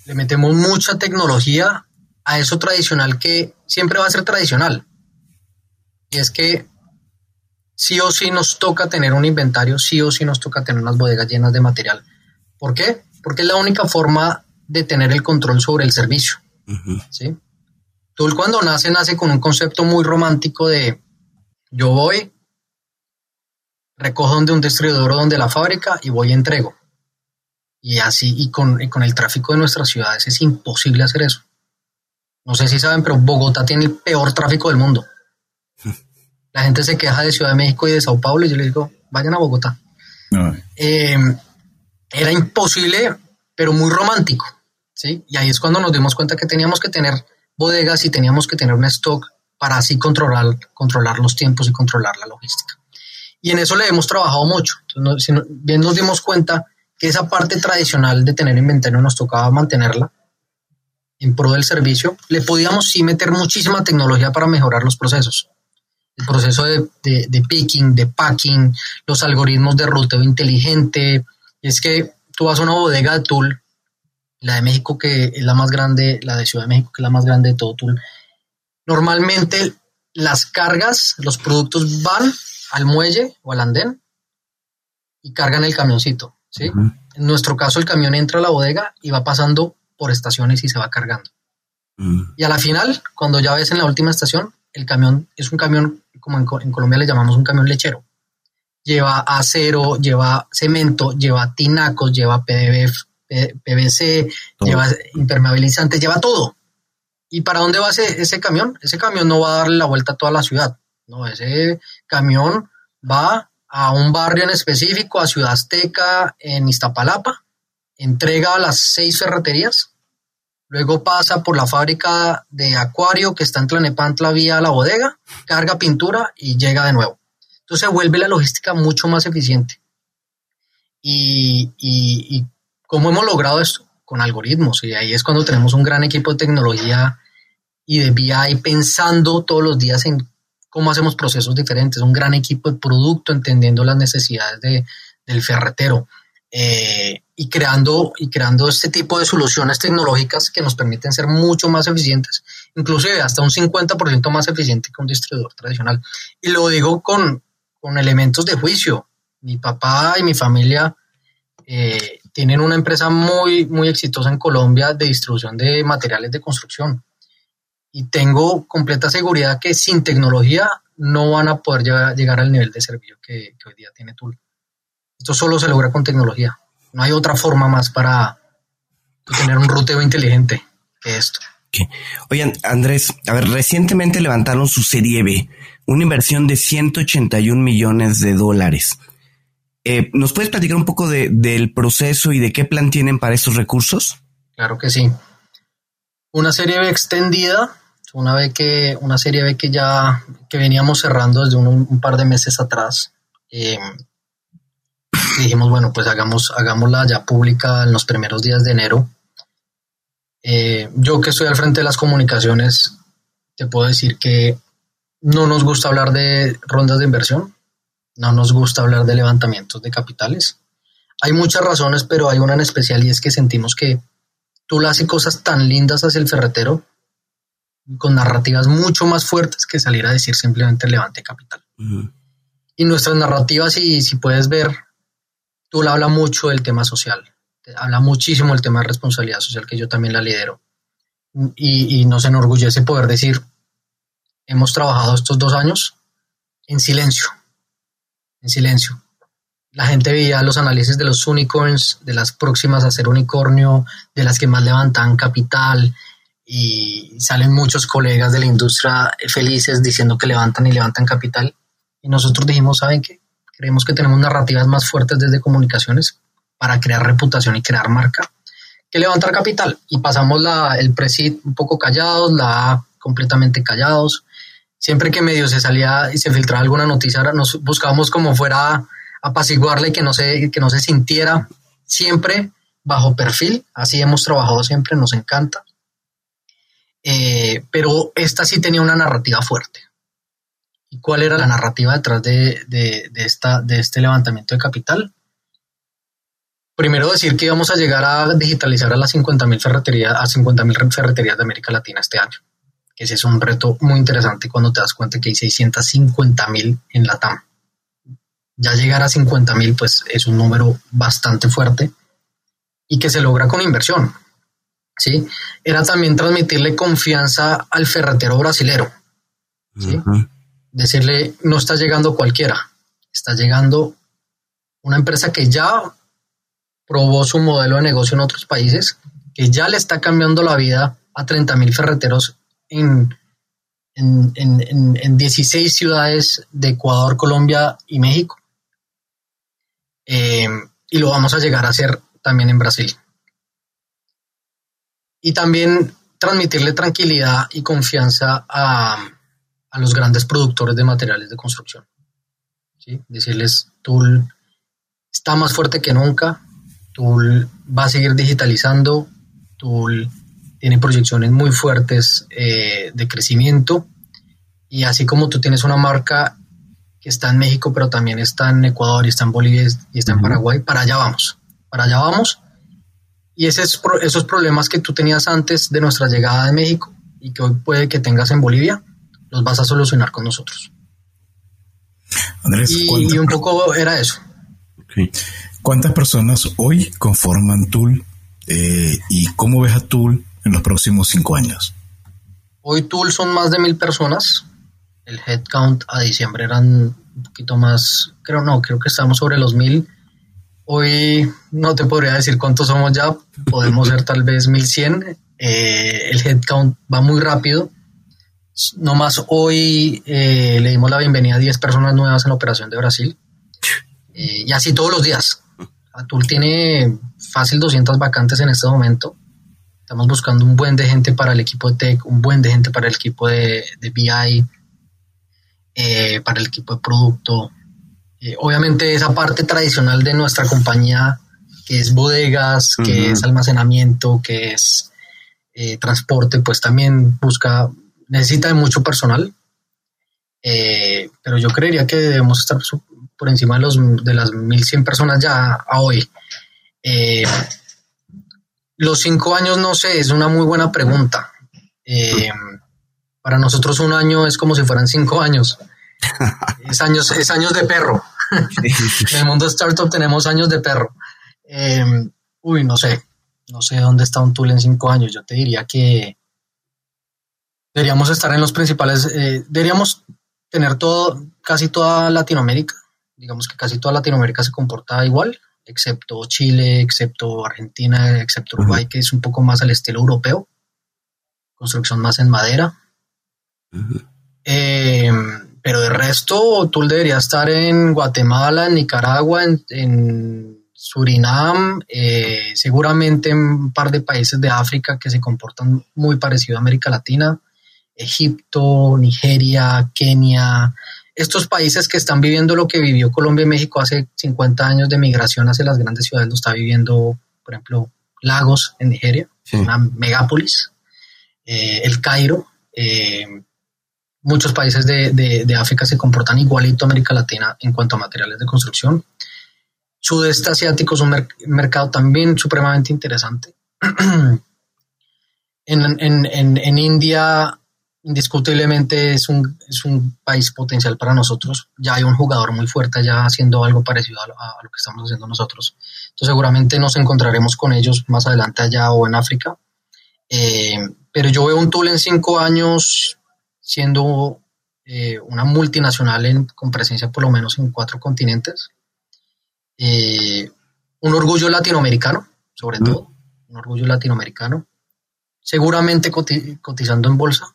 le metemos mucha tecnología a eso tradicional que siempre va a ser tradicional. Y es que sí o sí nos toca tener un inventario, sí o sí nos toca tener unas bodegas llenas de material. ¿Por qué? Porque es la única forma de tener el control sobre el servicio. ¿sí? Tool cuando nace, nace con un concepto muy romántico de yo voy, recojo donde un distribuidor o donde la fábrica y voy y entrego. Y así, y con, y con el tráfico de nuestras ciudades es imposible hacer eso. No sé si saben, pero Bogotá tiene el peor tráfico del mundo. [LAUGHS] La gente se queja de Ciudad de México y de Sao Paulo y yo les digo, vayan a Bogotá. Eh, era imposible, pero muy romántico. ¿sí? Y ahí es cuando nos dimos cuenta que teníamos que tener bodegas y teníamos que tener un stock para así controlar, controlar los tiempos y controlar la logística. Y en eso le hemos trabajado mucho. Entonces, nos dimos cuenta que esa parte tradicional de tener inventario nos tocaba mantenerla en pro del servicio. Le podíamos sí meter muchísima tecnología para mejorar los procesos. El proceso de, de, picking, de packing, los algoritmos de ruteo inteligente. Es que tú vas a una bodega de tool la de México, que es la más grande, la de Ciudad de México, que es la más grande de todo Tool. Normalmente las cargas, los productos van al muelle o al andén y cargan el camioncito, ¿sí? En nuestro caso, el camión entra a la bodega y va pasando por estaciones y se va cargando. Y a la final, cuando ya ves en la última estación, el camión es un camión, como en, en Colombia le llamamos un camión lechero. Lleva acero, lleva cemento, lleva tinacos, lleva PDB, PVC, lleva impermeabilizantes, lleva todo. ¿Y para dónde va ese, ese camión? Ese camión no va a darle la vuelta a toda la ciudad. No, ese camión va a un barrio en específico, a Ciudad Azteca, en Iztapalapa, entrega a las seis ferreterías, luego pasa por la fábrica de acuario que está en Tlanepantla vía la bodega, carga pintura y llega de nuevo. Entonces vuelve la logística mucho más eficiente. Y, y, cómo hemos logrado esto con algoritmos. Y ahí es cuando tenemos un gran equipo de tecnología y de BI pensando todos los días en cómo hacemos procesos diferentes, un gran equipo de producto entendiendo las necesidades de, del ferretero eh, y, creando, y creando este tipo de soluciones tecnológicas que nos permiten ser mucho más eficientes, inclusive hasta un 50% más eficiente que un distribuidor tradicional. Y lo digo con, con elementos de juicio. Mi papá y mi familia eh, tienen una empresa muy, muy exitosa en Colombia de distribución de materiales de construcción y tengo completa seguridad que sin tecnología no van a poder llegar, al nivel de servicio que, hoy día tiene Tool. Esto solo se logra con tecnología. No hay otra forma más para tener un ruteo inteligente que esto. Oigan, Andrés, a ver, recientemente levantaron su serie B, una inversión de 181 millones de dólares. Eh, ¿Nos puedes platicar un poco del proceso y de qué plan tienen para estos recursos? Claro que sí. Una serie B extendida una vez que una serie B que ya que veníamos cerrando desde un, par de meses atrás eh, dijimos bueno pues hagamos hagámosla ya pública en los primeros días de enero eh, yo que estoy al frente de las comunicaciones te puedo decir que no nos gusta hablar de rondas de inversión no nos gusta hablar de levantamientos de capitales hay muchas razones pero hay una en especial y es que sentimos que tú le haces cosas tan lindas hacia el ferretero con narrativas mucho más fuertes que salir a decir simplemente levante capital. Y nuestras narrativas, si, si puedes ver, tú le habla mucho del tema social, habla muchísimo del tema de responsabilidad social, que yo también la lidero. Y, y nos enorgullece poder decir, hemos trabajado estos dos años en silencio, en silencio. La gente veía los análisis de los unicorns, de las próximas a ser unicornio, de las que más levantan capital, y salen muchos colegas de la industria felices diciendo que levantan y levantan capital. Y nosotros dijimos, ¿saben qué? Creemos que tenemos narrativas más fuertes desde comunicaciones para crear reputación y crear marca que levantar capital. Y pasamos la, el presid un poco callados, la completamente callados. Siempre que medio se salía y se filtraba alguna noticia, nos buscábamos como fuera apaciguarle y que no se, que no se sintiera siempre bajo perfil. Así hemos trabajado siempre, nos encanta. Eh, pero esta sí tenía una narrativa fuerte. ¿Y cuál era la narrativa detrás de, esta, de este levantamiento de capital? Primero decir que íbamos a llegar a digitalizar a las 50.000 ferreterías, a 50.000 ferreterías de América Latina este año. Ese es un reto muy interesante cuando te das cuenta que hay 650.000 en la TAM. Ya llegar a 50.000 pues es un número bastante fuerte y que se logra con inversión. ¿sí? Era también transmitirle confianza al ferretero brasilero, Decirle, no está llegando cualquiera, está llegando una empresa que ya probó su modelo de negocio en otros países, que ya le está cambiando la vida a 30 mil ferreteros en, en, 16 ciudades de Ecuador, Colombia y México. Eh, y lo vamos a llegar a hacer también en Brasil y también transmitirle tranquilidad y confianza a, los grandes productores de materiales de construcción. Decirles, Tool está más fuerte que nunca, Tool va a seguir digitalizando, Tool tiene proyecciones muy fuertes eh, de crecimiento. Y así como tú tienes una marca que está en México, pero también está en Ecuador y está en Bolivia y está en Paraguay, para allá vamos, para allá vamos. Y esos, esos problemas que tú tenías antes de nuestra llegada de México y que hoy puede que tengas en Bolivia, los vas a solucionar con nosotros. Andrés, y, un poco era eso. ¿Cuántas personas hoy conforman Tool eh, y cómo ves a Tool en los próximos cinco años? Hoy Tool son más de mil personas. El headcount a diciembre eran un poquito más, creo no, creo que estamos sobre los mil Hoy no te podría decir cuántos somos ya, podemos ser tal vez 1100. Eh, el headcount va muy rápido. No más hoy eh, le dimos la bienvenida a 10 personas nuevas en la operación de Brasil. Eh, y así todos los días. Atul tiene fácil 200 vacantes en este momento. Estamos buscando un buen de gente para el equipo de tech, un buen de gente para el equipo de, de BI, eh, para el equipo de producto. Eh, obviamente esa parte tradicional de nuestra compañía, que es bodegas, que es almacenamiento, que es eh, transporte, pues también busca, necesita de mucho personal. pero yo creería que debemos estar por encima de, los, de las 1.100 personas ya a hoy. Los cinco años, no sé, es una muy buena pregunta. Para nosotros un año es como si fueran cinco años. [LAUGHS] es años, es años de perro. en el mundo startup tenemos años de perro. Em, uy, no sé, no sé dónde está un tool en cinco años. Yo te diría que deberíamos estar en los principales, eh, deberíamos tener todo, casi toda Latinoamérica. Digamos que casi toda Latinoamérica se comporta igual, excepto Chile, excepto Argentina, excepto Uruguay, que es un poco más al estilo europeo. Construcción más en madera. Em, pero de resto, tú debería estar en Guatemala, en Nicaragua, en, Surinam, eh, seguramente en un par de países de África que se comportan muy parecido a América Latina, Egipto, Nigeria, Kenia, estos países que están viviendo lo que vivió Colombia y México hace 50 años de migración hacia las grandes ciudades, lo está viviendo, por ejemplo, Lagos en Nigeria, una megápolis, eh, el Cairo, eh, muchos países de, África se comportan igualito a América Latina en cuanto a materiales de construcción. Sudeste asiático es un mercado también supremamente interesante. [CLEARS THROAT] en, India, indiscutiblemente, es un, es un, país potencial para nosotros. Ya hay un jugador muy fuerte allá haciendo algo parecido a, lo que estamos haciendo nosotros. Entonces, seguramente nos encontraremos con ellos más adelante allá o en África. Eh, pero yo veo un tool en cinco años siendo eh, una multinacional con presencia por lo menos en cuatro continentes. Eh, un orgullo latinoamericano, sobre todo, un orgullo latinoamericano, seguramente cotizando en bolsa.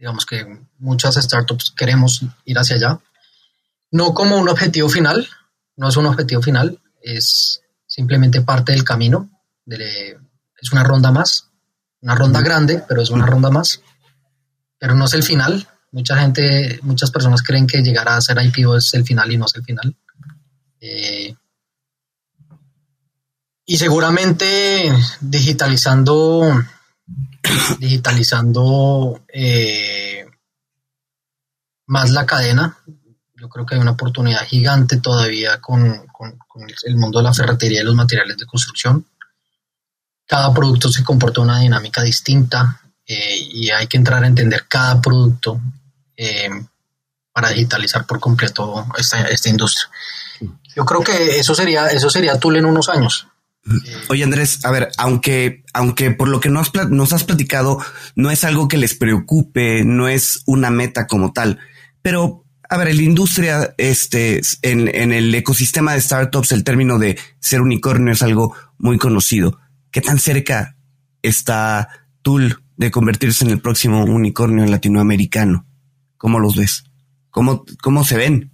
Digamos que muchas startups queremos ir hacia allá. No como un objetivo final, no es un objetivo final, es simplemente parte del camino. es una ronda más, una ronda grande, pero es una ronda más pero no es el final. Mucha gente, muchas personas creen que llegar a ser IPO es el final y no es el final. Eh, y seguramente digitalizando, digitalizando eh, más la cadena, yo creo que hay una oportunidad gigante todavía con, con, el mundo de la ferretería y los materiales de construcción. Cada producto se comporta una dinámica distinta. Eh, y hay que entrar a entender cada producto eh, para digitalizar por completo esta, esta, industria. Yo creo que eso sería, eso sería Tool en unos años. Oye Andrés, a ver, aunque, aunque por lo que nos, nos has platicado no es algo que les preocupe, no es una meta como tal, pero a ver, la industria, este, en, en el ecosistema de startups, el término de ser unicornio es algo muy conocido. ¿Qué tan cerca está Tool de convertirse en el próximo unicornio latinoamericano. ¿Cómo los ves? ¿Cómo, cómo se ven?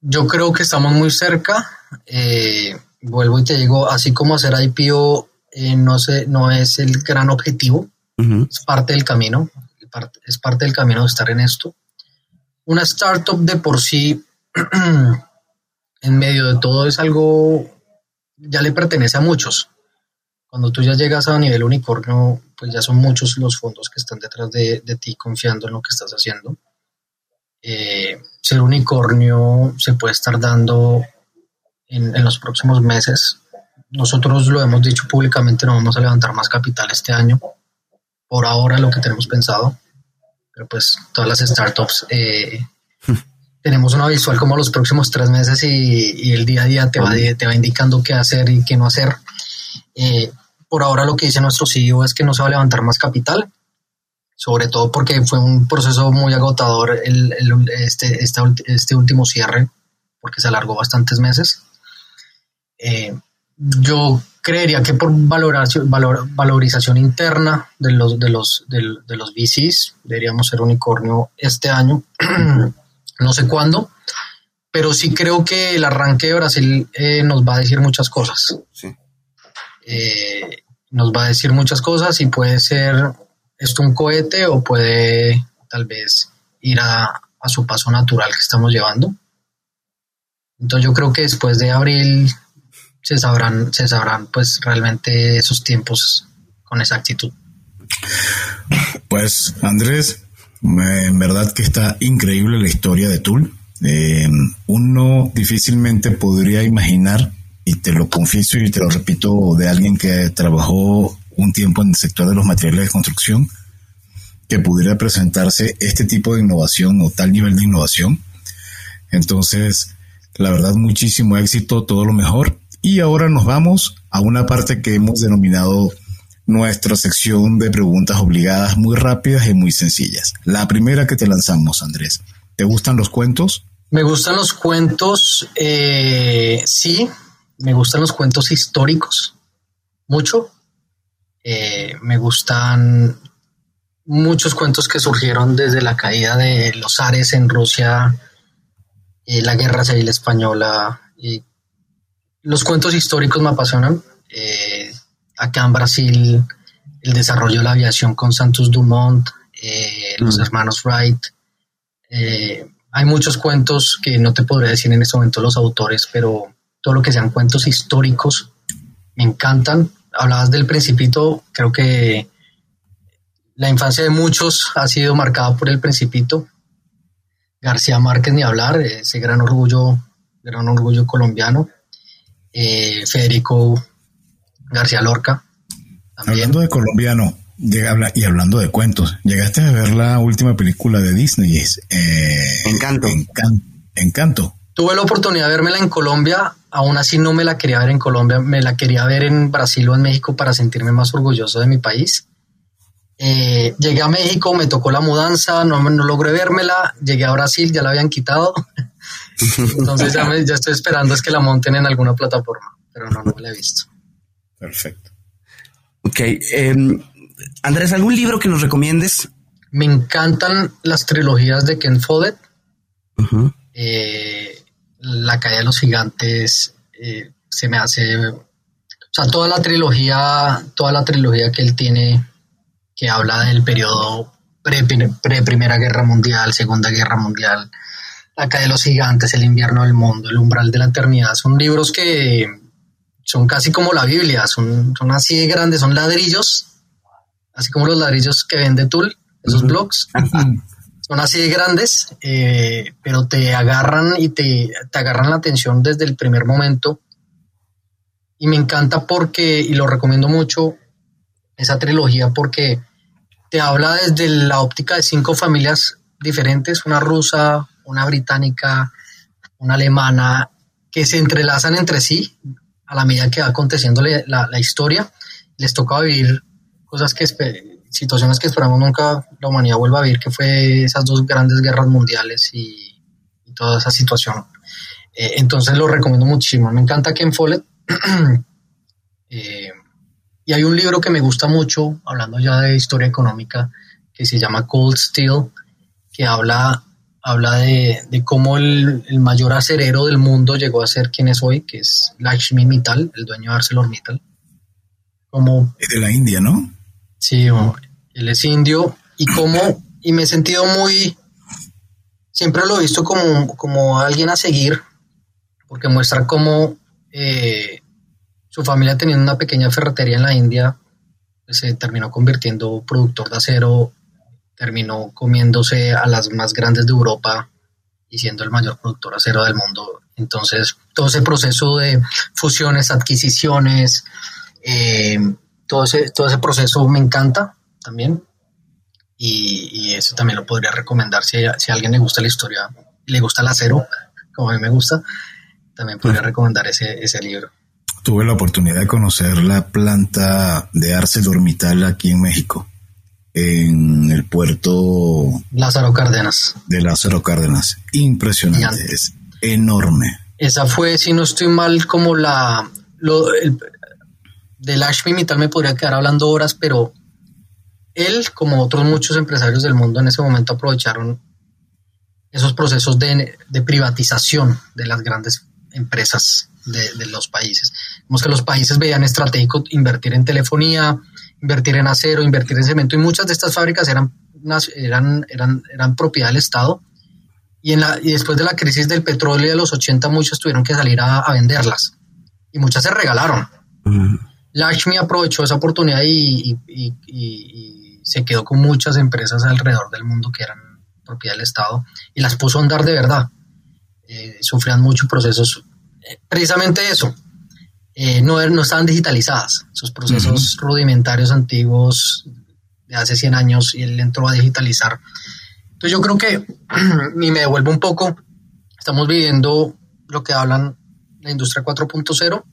Yo creo que estamos muy cerca. Eh, vuelvo y te digo, así como hacer IPO eh, no, sé, no es el gran objetivo, es parte del camino, es parte del camino de estar en esto. Una startup de por sí, [CLEARS THROAT] en medio de todo, es algo, ya le pertenece a muchos. Cuando tú ya llegas a nivel unicornio, pues ya son muchos los fondos que están detrás de, ti confiando en lo que estás haciendo. Eh, ser unicornio se puede estar dando en, los próximos meses. Nosotros lo hemos dicho públicamente, no vamos a levantar más capital este año. Por ahora lo que tenemos pensado. Pero pues todas las startups eh, [LAUGHS] tenemos una visual como los próximos tres meses y, el día a día te va, te va indicando qué hacer y qué no hacer. Eh, por ahora lo que dice nuestro CEO es que no se va a levantar más capital, sobre todo porque fue un proceso muy agotador el, este, este, este, último cierre, porque se alargó bastantes meses. Eh, yo creería que por valoración, valor, valorización interna de los, de, los, de, los VCs deberíamos ser unicornio este año, [CLEARS THROAT] no sé cuándo, pero sí creo que el arranque de Brasil eh, nos va a decir muchas cosas. Eh, nos va a decir muchas cosas y puede ser esto un cohete o puede tal vez ir a, a su paso natural que estamos llevando. Entonces yo creo que después de abril se sabrán, se sabrán pues realmente esos tiempos con exactitud. Pues Andrés, en verdad que está increíble la historia de Tool. Eh, uno difícilmente podría imaginar, y te lo confieso y te lo repito, de alguien que trabajó un tiempo en el sector de los materiales de construcción, que pudiera presentarse este tipo de innovación o tal nivel de innovación. Entonces, la verdad, muchísimo éxito, todo lo mejor. Y ahora nos vamos a una parte que hemos denominado nuestra sección de preguntas obligadas muy rápidas y muy sencillas. La primera que te lanzamos, Andrés. ¿Te gustan los cuentos? Me gustan los cuentos, eh, sí, me gustan los cuentos históricos, mucho. Eh, me gustan muchos cuentos que surgieron desde la caída de los Ares en Rusia, eh, la guerra civil española y los cuentos históricos me apasionan. Eh, acá en Brasil, el desarrollo de la aviación con Santos Dumont, eh, los mm. hermanos Wright. Eh, hay muchos cuentos que no te podría decir en este momento los autores, pero todo lo que sean cuentos históricos me encantan. Hablabas del Principito, creo que la infancia de muchos ha sido marcada por el Principito. García Márquez ni hablar, ese gran orgullo, gran orgullo colombiano. Eh, Federico García Lorca. Hablando de colombiano y hablando de cuentos, ¿llegaste a ver la última película de Disney? Eh, Encanto. Encanto. Tuve la oportunidad de vérmela en Colombia, aún así no me la quería ver en Colombia, me la quería ver en Brasil o en México para sentirme más orgulloso de mi país. Eh, llegué a México, me tocó la mudanza, no, no logré vérmela, llegué a Brasil, ya la habían quitado. [LAUGHS] Entonces ya, ya estoy esperando es que la monten en alguna plataforma, pero no, no la he visto. Perfecto. Ok. Em, Andrés, ¿algún libro que nos recomiendes? Me encantan las trilogías de Ken Follett. Eh, la caída de los gigantes eh, se me hace. O sea, toda la trilogía, toda la trilogía que él tiene, que habla del periodo pre-Primera Guerra Mundial, Segunda Guerra Mundial, la calle de los gigantes, El invierno del mundo, El umbral de la eternidad. Son libros que son casi como la Biblia, son, son así de grandes, son ladrillos, así como los ladrillos que vende Tool, esos blogs. [LAUGHS] son así de grandes, eh, pero te agarran y te, te agarran la atención desde el primer momento. Y me encanta porque, y lo recomiendo mucho, esa trilogía, porque te habla desde la óptica de cinco familias diferentes, una rusa, una británica, una alemana, que se entrelazan entre sí a la medida que va aconteciendo la, la historia. Les toca vivir cosas que, situaciones que esperamos nunca la humanidad vuelva a vivir, que fue esas dos grandes guerras mundiales y, toda esa situación. Eh, entonces lo recomiendo muchísimo. Me encanta Ken Follett. [CLEARS THROAT] eh, y hay un libro que me gusta mucho, hablando ya de historia económica, que se llama Cold Steel, que habla habla de, cómo el, mayor acerero del mundo llegó a ser quien es hoy, que es Lakshmi Mittal, el dueño de ArcelorMittal. Como, es de la India, ¿no? Sí, él es indio y como, y me he sentido muy, siempre lo he visto como, como alguien a seguir, porque muestra cómo eh, su familia teniendo una pequeña ferretería en la India, pues, se terminó convirtiendo productor de acero terminó comiéndose a las más grandes de Europa y siendo el mayor productor acero del mundo. Entonces, todo ese proceso de fusiones, adquisiciones, eh, todo, ese, todo ese proceso me encanta también. Y, eso también lo podría recomendar si, si, a alguien le gusta la historia, le gusta el acero, como a mí me gusta, también podría recomendar ese, ese libro. Tuve la oportunidad de conocer la planta de ArcelorMittal aquí en México en el puerto Lázaro Cárdenas. De Lázaro Cárdenas. Impresionante, es enorme. Esa fue, si no estoy mal, como la... Lo, el, de Lashmi y tal me podría quedar hablando horas, pero él, como otros muchos empresarios del mundo en ese momento, aprovecharon esos procesos de, de privatización de las grandes empresas de, de, los países. Vemos que los países veían estratégico invertir en telefonía, invertir en acero, invertir en cemento, y muchas de estas fábricas eran, eran, eran, eran propiedad del Estado. Y, en la, y después de la crisis del petróleo de los 80, muchos tuvieron que salir a, a venderlas. Y muchas se regalaron. Uh Lakshmi aprovechó esa oportunidad y, y, y, se quedó con muchas empresas alrededor del mundo que eran propiedad del Estado y las puso a andar de verdad. Eh, sufrían muchos procesos, eh, precisamente eso, eh, no, no estaban digitalizadas, esos procesos rudimentarios antiguos de hace 100 años y él entró a digitalizar. Entonces yo creo que, [CLEARS THROAT] y me devuelvo un poco, estamos viviendo lo que hablan la industria 4.0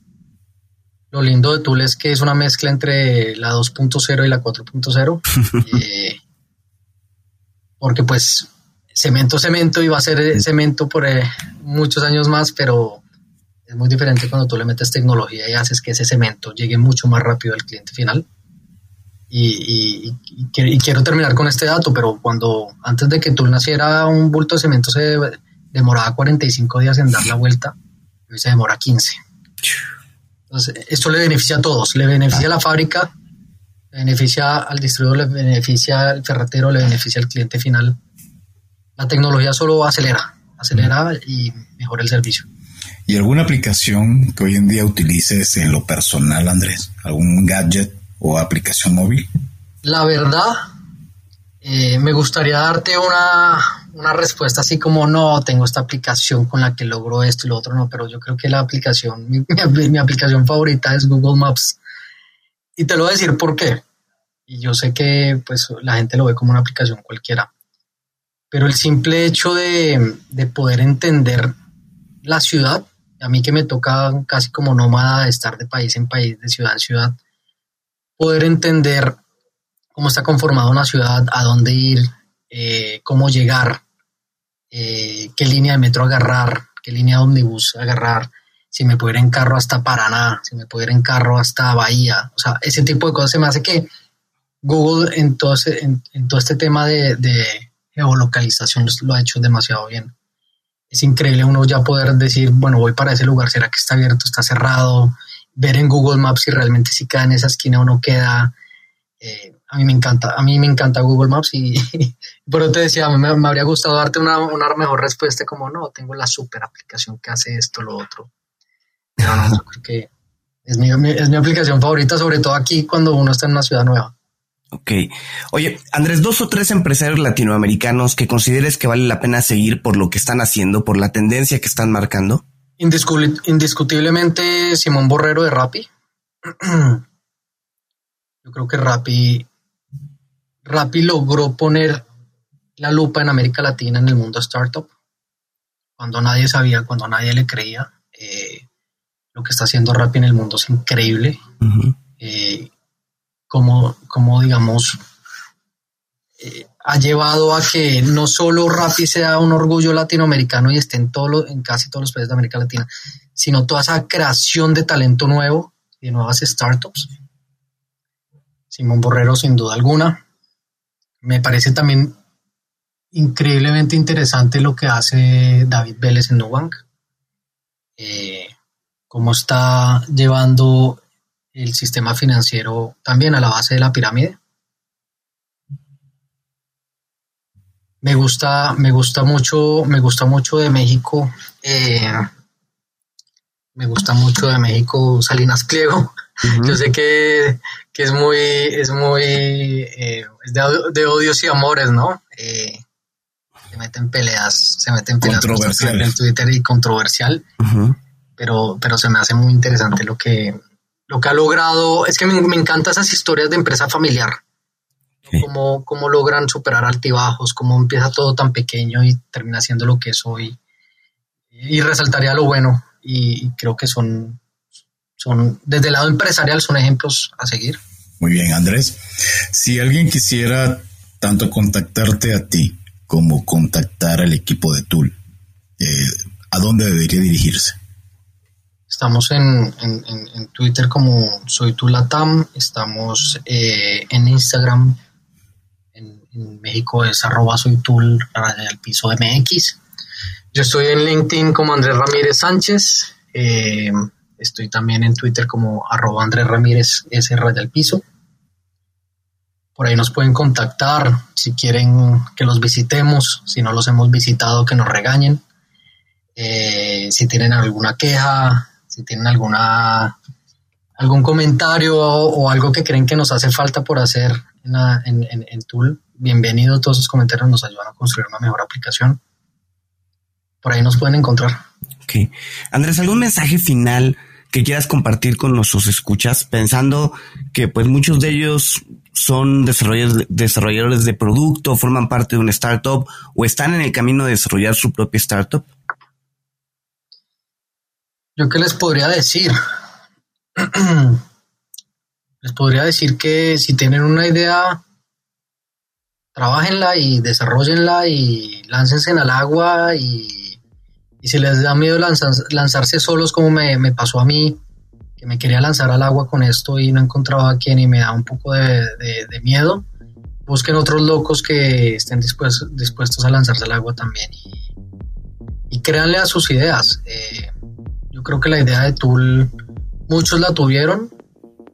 lo lindo de Tool es que es una mezcla entre la 2.0 y la 4.0. [LAUGHS] eh, porque pues cemento, cemento y va a ser cemento por eh, muchos años más, pero es muy diferente cuando tú le metes tecnología y haces que ese cemento llegue mucho más rápido al cliente final. Y, y, y, quiero terminar con este dato, pero cuando antes de que Tool naciera, un bulto de cemento se demoraba 45 días en dar la vuelta, hoy se demora 15. Entonces, esto le beneficia a todos, le beneficia a la fábrica, le beneficia al distribuidor, le beneficia al ferretero, le beneficia al cliente final. La tecnología solo acelera, acelera y mejora el servicio. ¿Y alguna aplicación que hoy en día utilices en lo personal, Andrés? ¿Algún gadget o aplicación móvil? La verdad, eh, me gustaría darte una, una, respuesta así como no, tengo esta aplicación con la que logro esto y lo otro, no, pero yo creo que la aplicación, mi, mi, mi, aplicación favorita es Google Maps. Y te lo voy a decir por qué. Y yo sé que pues la gente lo ve como una aplicación cualquiera. Pero el simple hecho de, de poder entender la ciudad, a mí que me toca casi como nómada estar de país en país, de ciudad en ciudad, poder entender cómo está conformada una ciudad, a dónde ir, eh, cómo llegar, eh, qué línea de metro agarrar, qué línea de ómnibus agarrar, si me ir en carro hasta Paraná, si me ir en carro hasta Bahía. O sea, ese tipo de cosas se me hace que Google en todo, en, todo este tema de, geolocalización lo ha hecho demasiado bien. Es increíble uno ya poder decir, bueno, voy para ese lugar, ¿será que está abierto, está cerrado? Ver en Google Maps si realmente si queda en esa esquina o no queda. Eh, a mí me encanta, a mí me encanta Google Maps y, [LAUGHS] pero te decía, me, me, habría gustado darte una, una, mejor respuesta como no, tengo la super aplicación que hace esto, lo otro. Pero no, yo creo es mi, es mi aplicación favorita, sobre todo aquí cuando uno está en una ciudad nueva. Ok. Oye, Andrés, dos o tres empresarios latinoamericanos que consideres que vale la pena seguir por lo que están haciendo, por la tendencia que están marcando. Indiscutiblemente Simón Borrero de Rappi. Yo creo que Rappi Rappi logró poner la lupa en América Latina en el mundo startup, cuando nadie sabía, cuando nadie le creía. Eh, lo que está haciendo Rappi en el mundo es increíble. Uh -huh. eh, como, como, digamos, eh, ha llevado a que no solo Rappi sea un orgullo latinoamericano y esté en, todo lo, en casi todos los países de América Latina, sino toda esa creación de talento nuevo, de nuevas startups. Simón Borrero, sin duda alguna me parece también increíblemente interesante lo que hace David Vélez en Nubank. Eh, cómo está llevando el sistema financiero también a la base de la pirámide. Me gusta, me gusta mucho, me gusta mucho de México. Eh, me gusta mucho de México Salinas Pliego. Uh -huh. Yo sé que, que, es muy, es muy, eh, es de, de, odios y amores, ¿no? Eh, se meten peleas, se meten peleas en Twitter y controversial, uh -huh. pero, pero se me hace muy interesante lo que, lo que ha logrado. Es que me, me encantan esas historias de empresa familiar. Sí. Cómo, cómo logran superar altibajos, cómo empieza todo tan pequeño y termina siendo lo que es hoy. Y resaltaría lo bueno, y, creo que son, son, desde el lado empresarial, son ejemplos a seguir. Muy bien, Andrés. Si alguien quisiera tanto contactarte a ti como contactar al equipo de Tool, eh, ¿a dónde debería dirigirse? Estamos en, Twitter como Soy Tu estamos eh, en Instagram, en, México es arroba Soy Tu al piso MX. Yo estoy en LinkedIn como Andrés Ramírez Sánchez, eh, estoy también en Twitter como arroba Andrés Ramírez S al piso. Por ahí nos pueden contactar si quieren que los visitemos, si no los hemos visitado, que nos regañen. Eh, si tienen alguna queja, si tienen alguna algún comentario o, algo que creen que nos hace falta por hacer en, en, Tool, bienvenidos. Todos esos comentarios nos ayudan a construir una mejor aplicación. Por ahí nos pueden encontrar. Ok. Andrés, ¿algún mensaje final que quieras compartir con nuestros escuchas, pensando que pues muchos de ellos son desarrolladores, desarrolladores de producto, forman parte de una startup o están en el camino de desarrollar su propia startup? ¿Yo qué les podría decir? [CLEARS THROAT] les podría decir que si tienen una idea, trabajenla y desarrollenla y láncense al agua y, y si les da miedo lanzarse solos como me, pasó a mí, que me quería lanzar al agua con esto y no encontraba a quien y me da un poco de, miedo, busquen otros locos que estén dispuestos, dispuestos a lanzarse al agua también y, y créanle a sus ideas. Eh, creo que la idea de Tool muchos la tuvieron,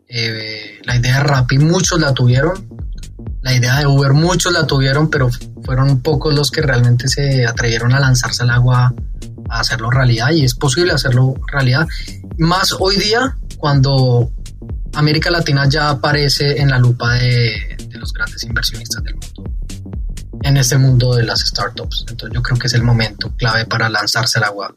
eh, la idea de Rappi muchos la tuvieron, la idea de Uber muchos la tuvieron, pero fueron pocos los que realmente se atrevieron a lanzarse al agua a hacerlo realidad y es posible hacerlo realidad. Más hoy día cuando América Latina ya aparece en la lupa de, de los grandes inversionistas del mundo en este mundo de las startups. Entonces yo creo que es el momento clave para lanzarse al agua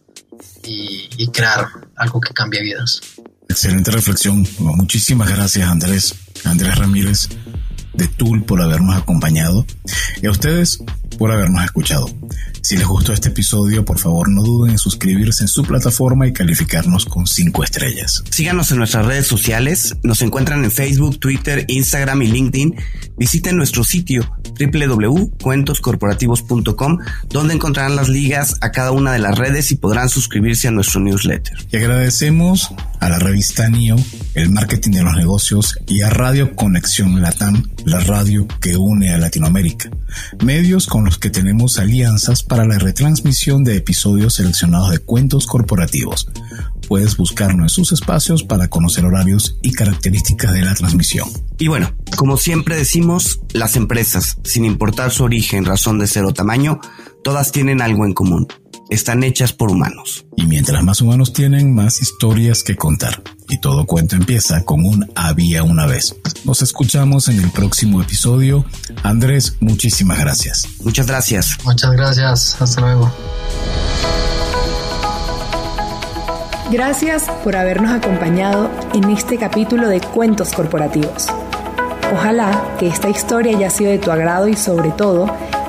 y, crear algo que cambie vidas. Excelente reflexión. Muchísimas gracias Andrés, Andrés Ramírez de Tool por habernos acompañado y a ustedes por habernos escuchado. Si les gustó este episodio, por favor no duden en suscribirse en su plataforma y calificarnos con 5 estrellas. Síganos en nuestras redes sociales, nos encuentran en Facebook, Twitter, Instagram y LinkedIn. Visiten nuestro sitio www.cuentoscorporativos.com donde encontrarán las ligas a cada una de las redes y podrán suscribirse a nuestro newsletter. Y agradecemos a la revista NIO, el marketing de los negocios y a Radio Conexión Latam, la radio que une a Latinoamérica, medios los que tenemos alianzas para la retransmisión de episodios seleccionados de cuentos corporativos. Puedes buscarnos en sus espacios para conocer horarios y características de la transmisión. Y bueno, como siempre decimos, las empresas, sin importar su origen, razón de ser o tamaño, todas tienen algo en común están hechas por humanos. Y mientras más humanos tienen, más historias que contar. Y todo cuento empieza con un había una vez. Nos escuchamos en el próximo episodio. Andrés, muchísimas gracias. Muchas gracias. Muchas gracias. Hasta luego. Gracias por habernos acompañado en este capítulo de Cuentos Corporativos. Ojalá que esta historia haya sido de tu agrado y sobre todo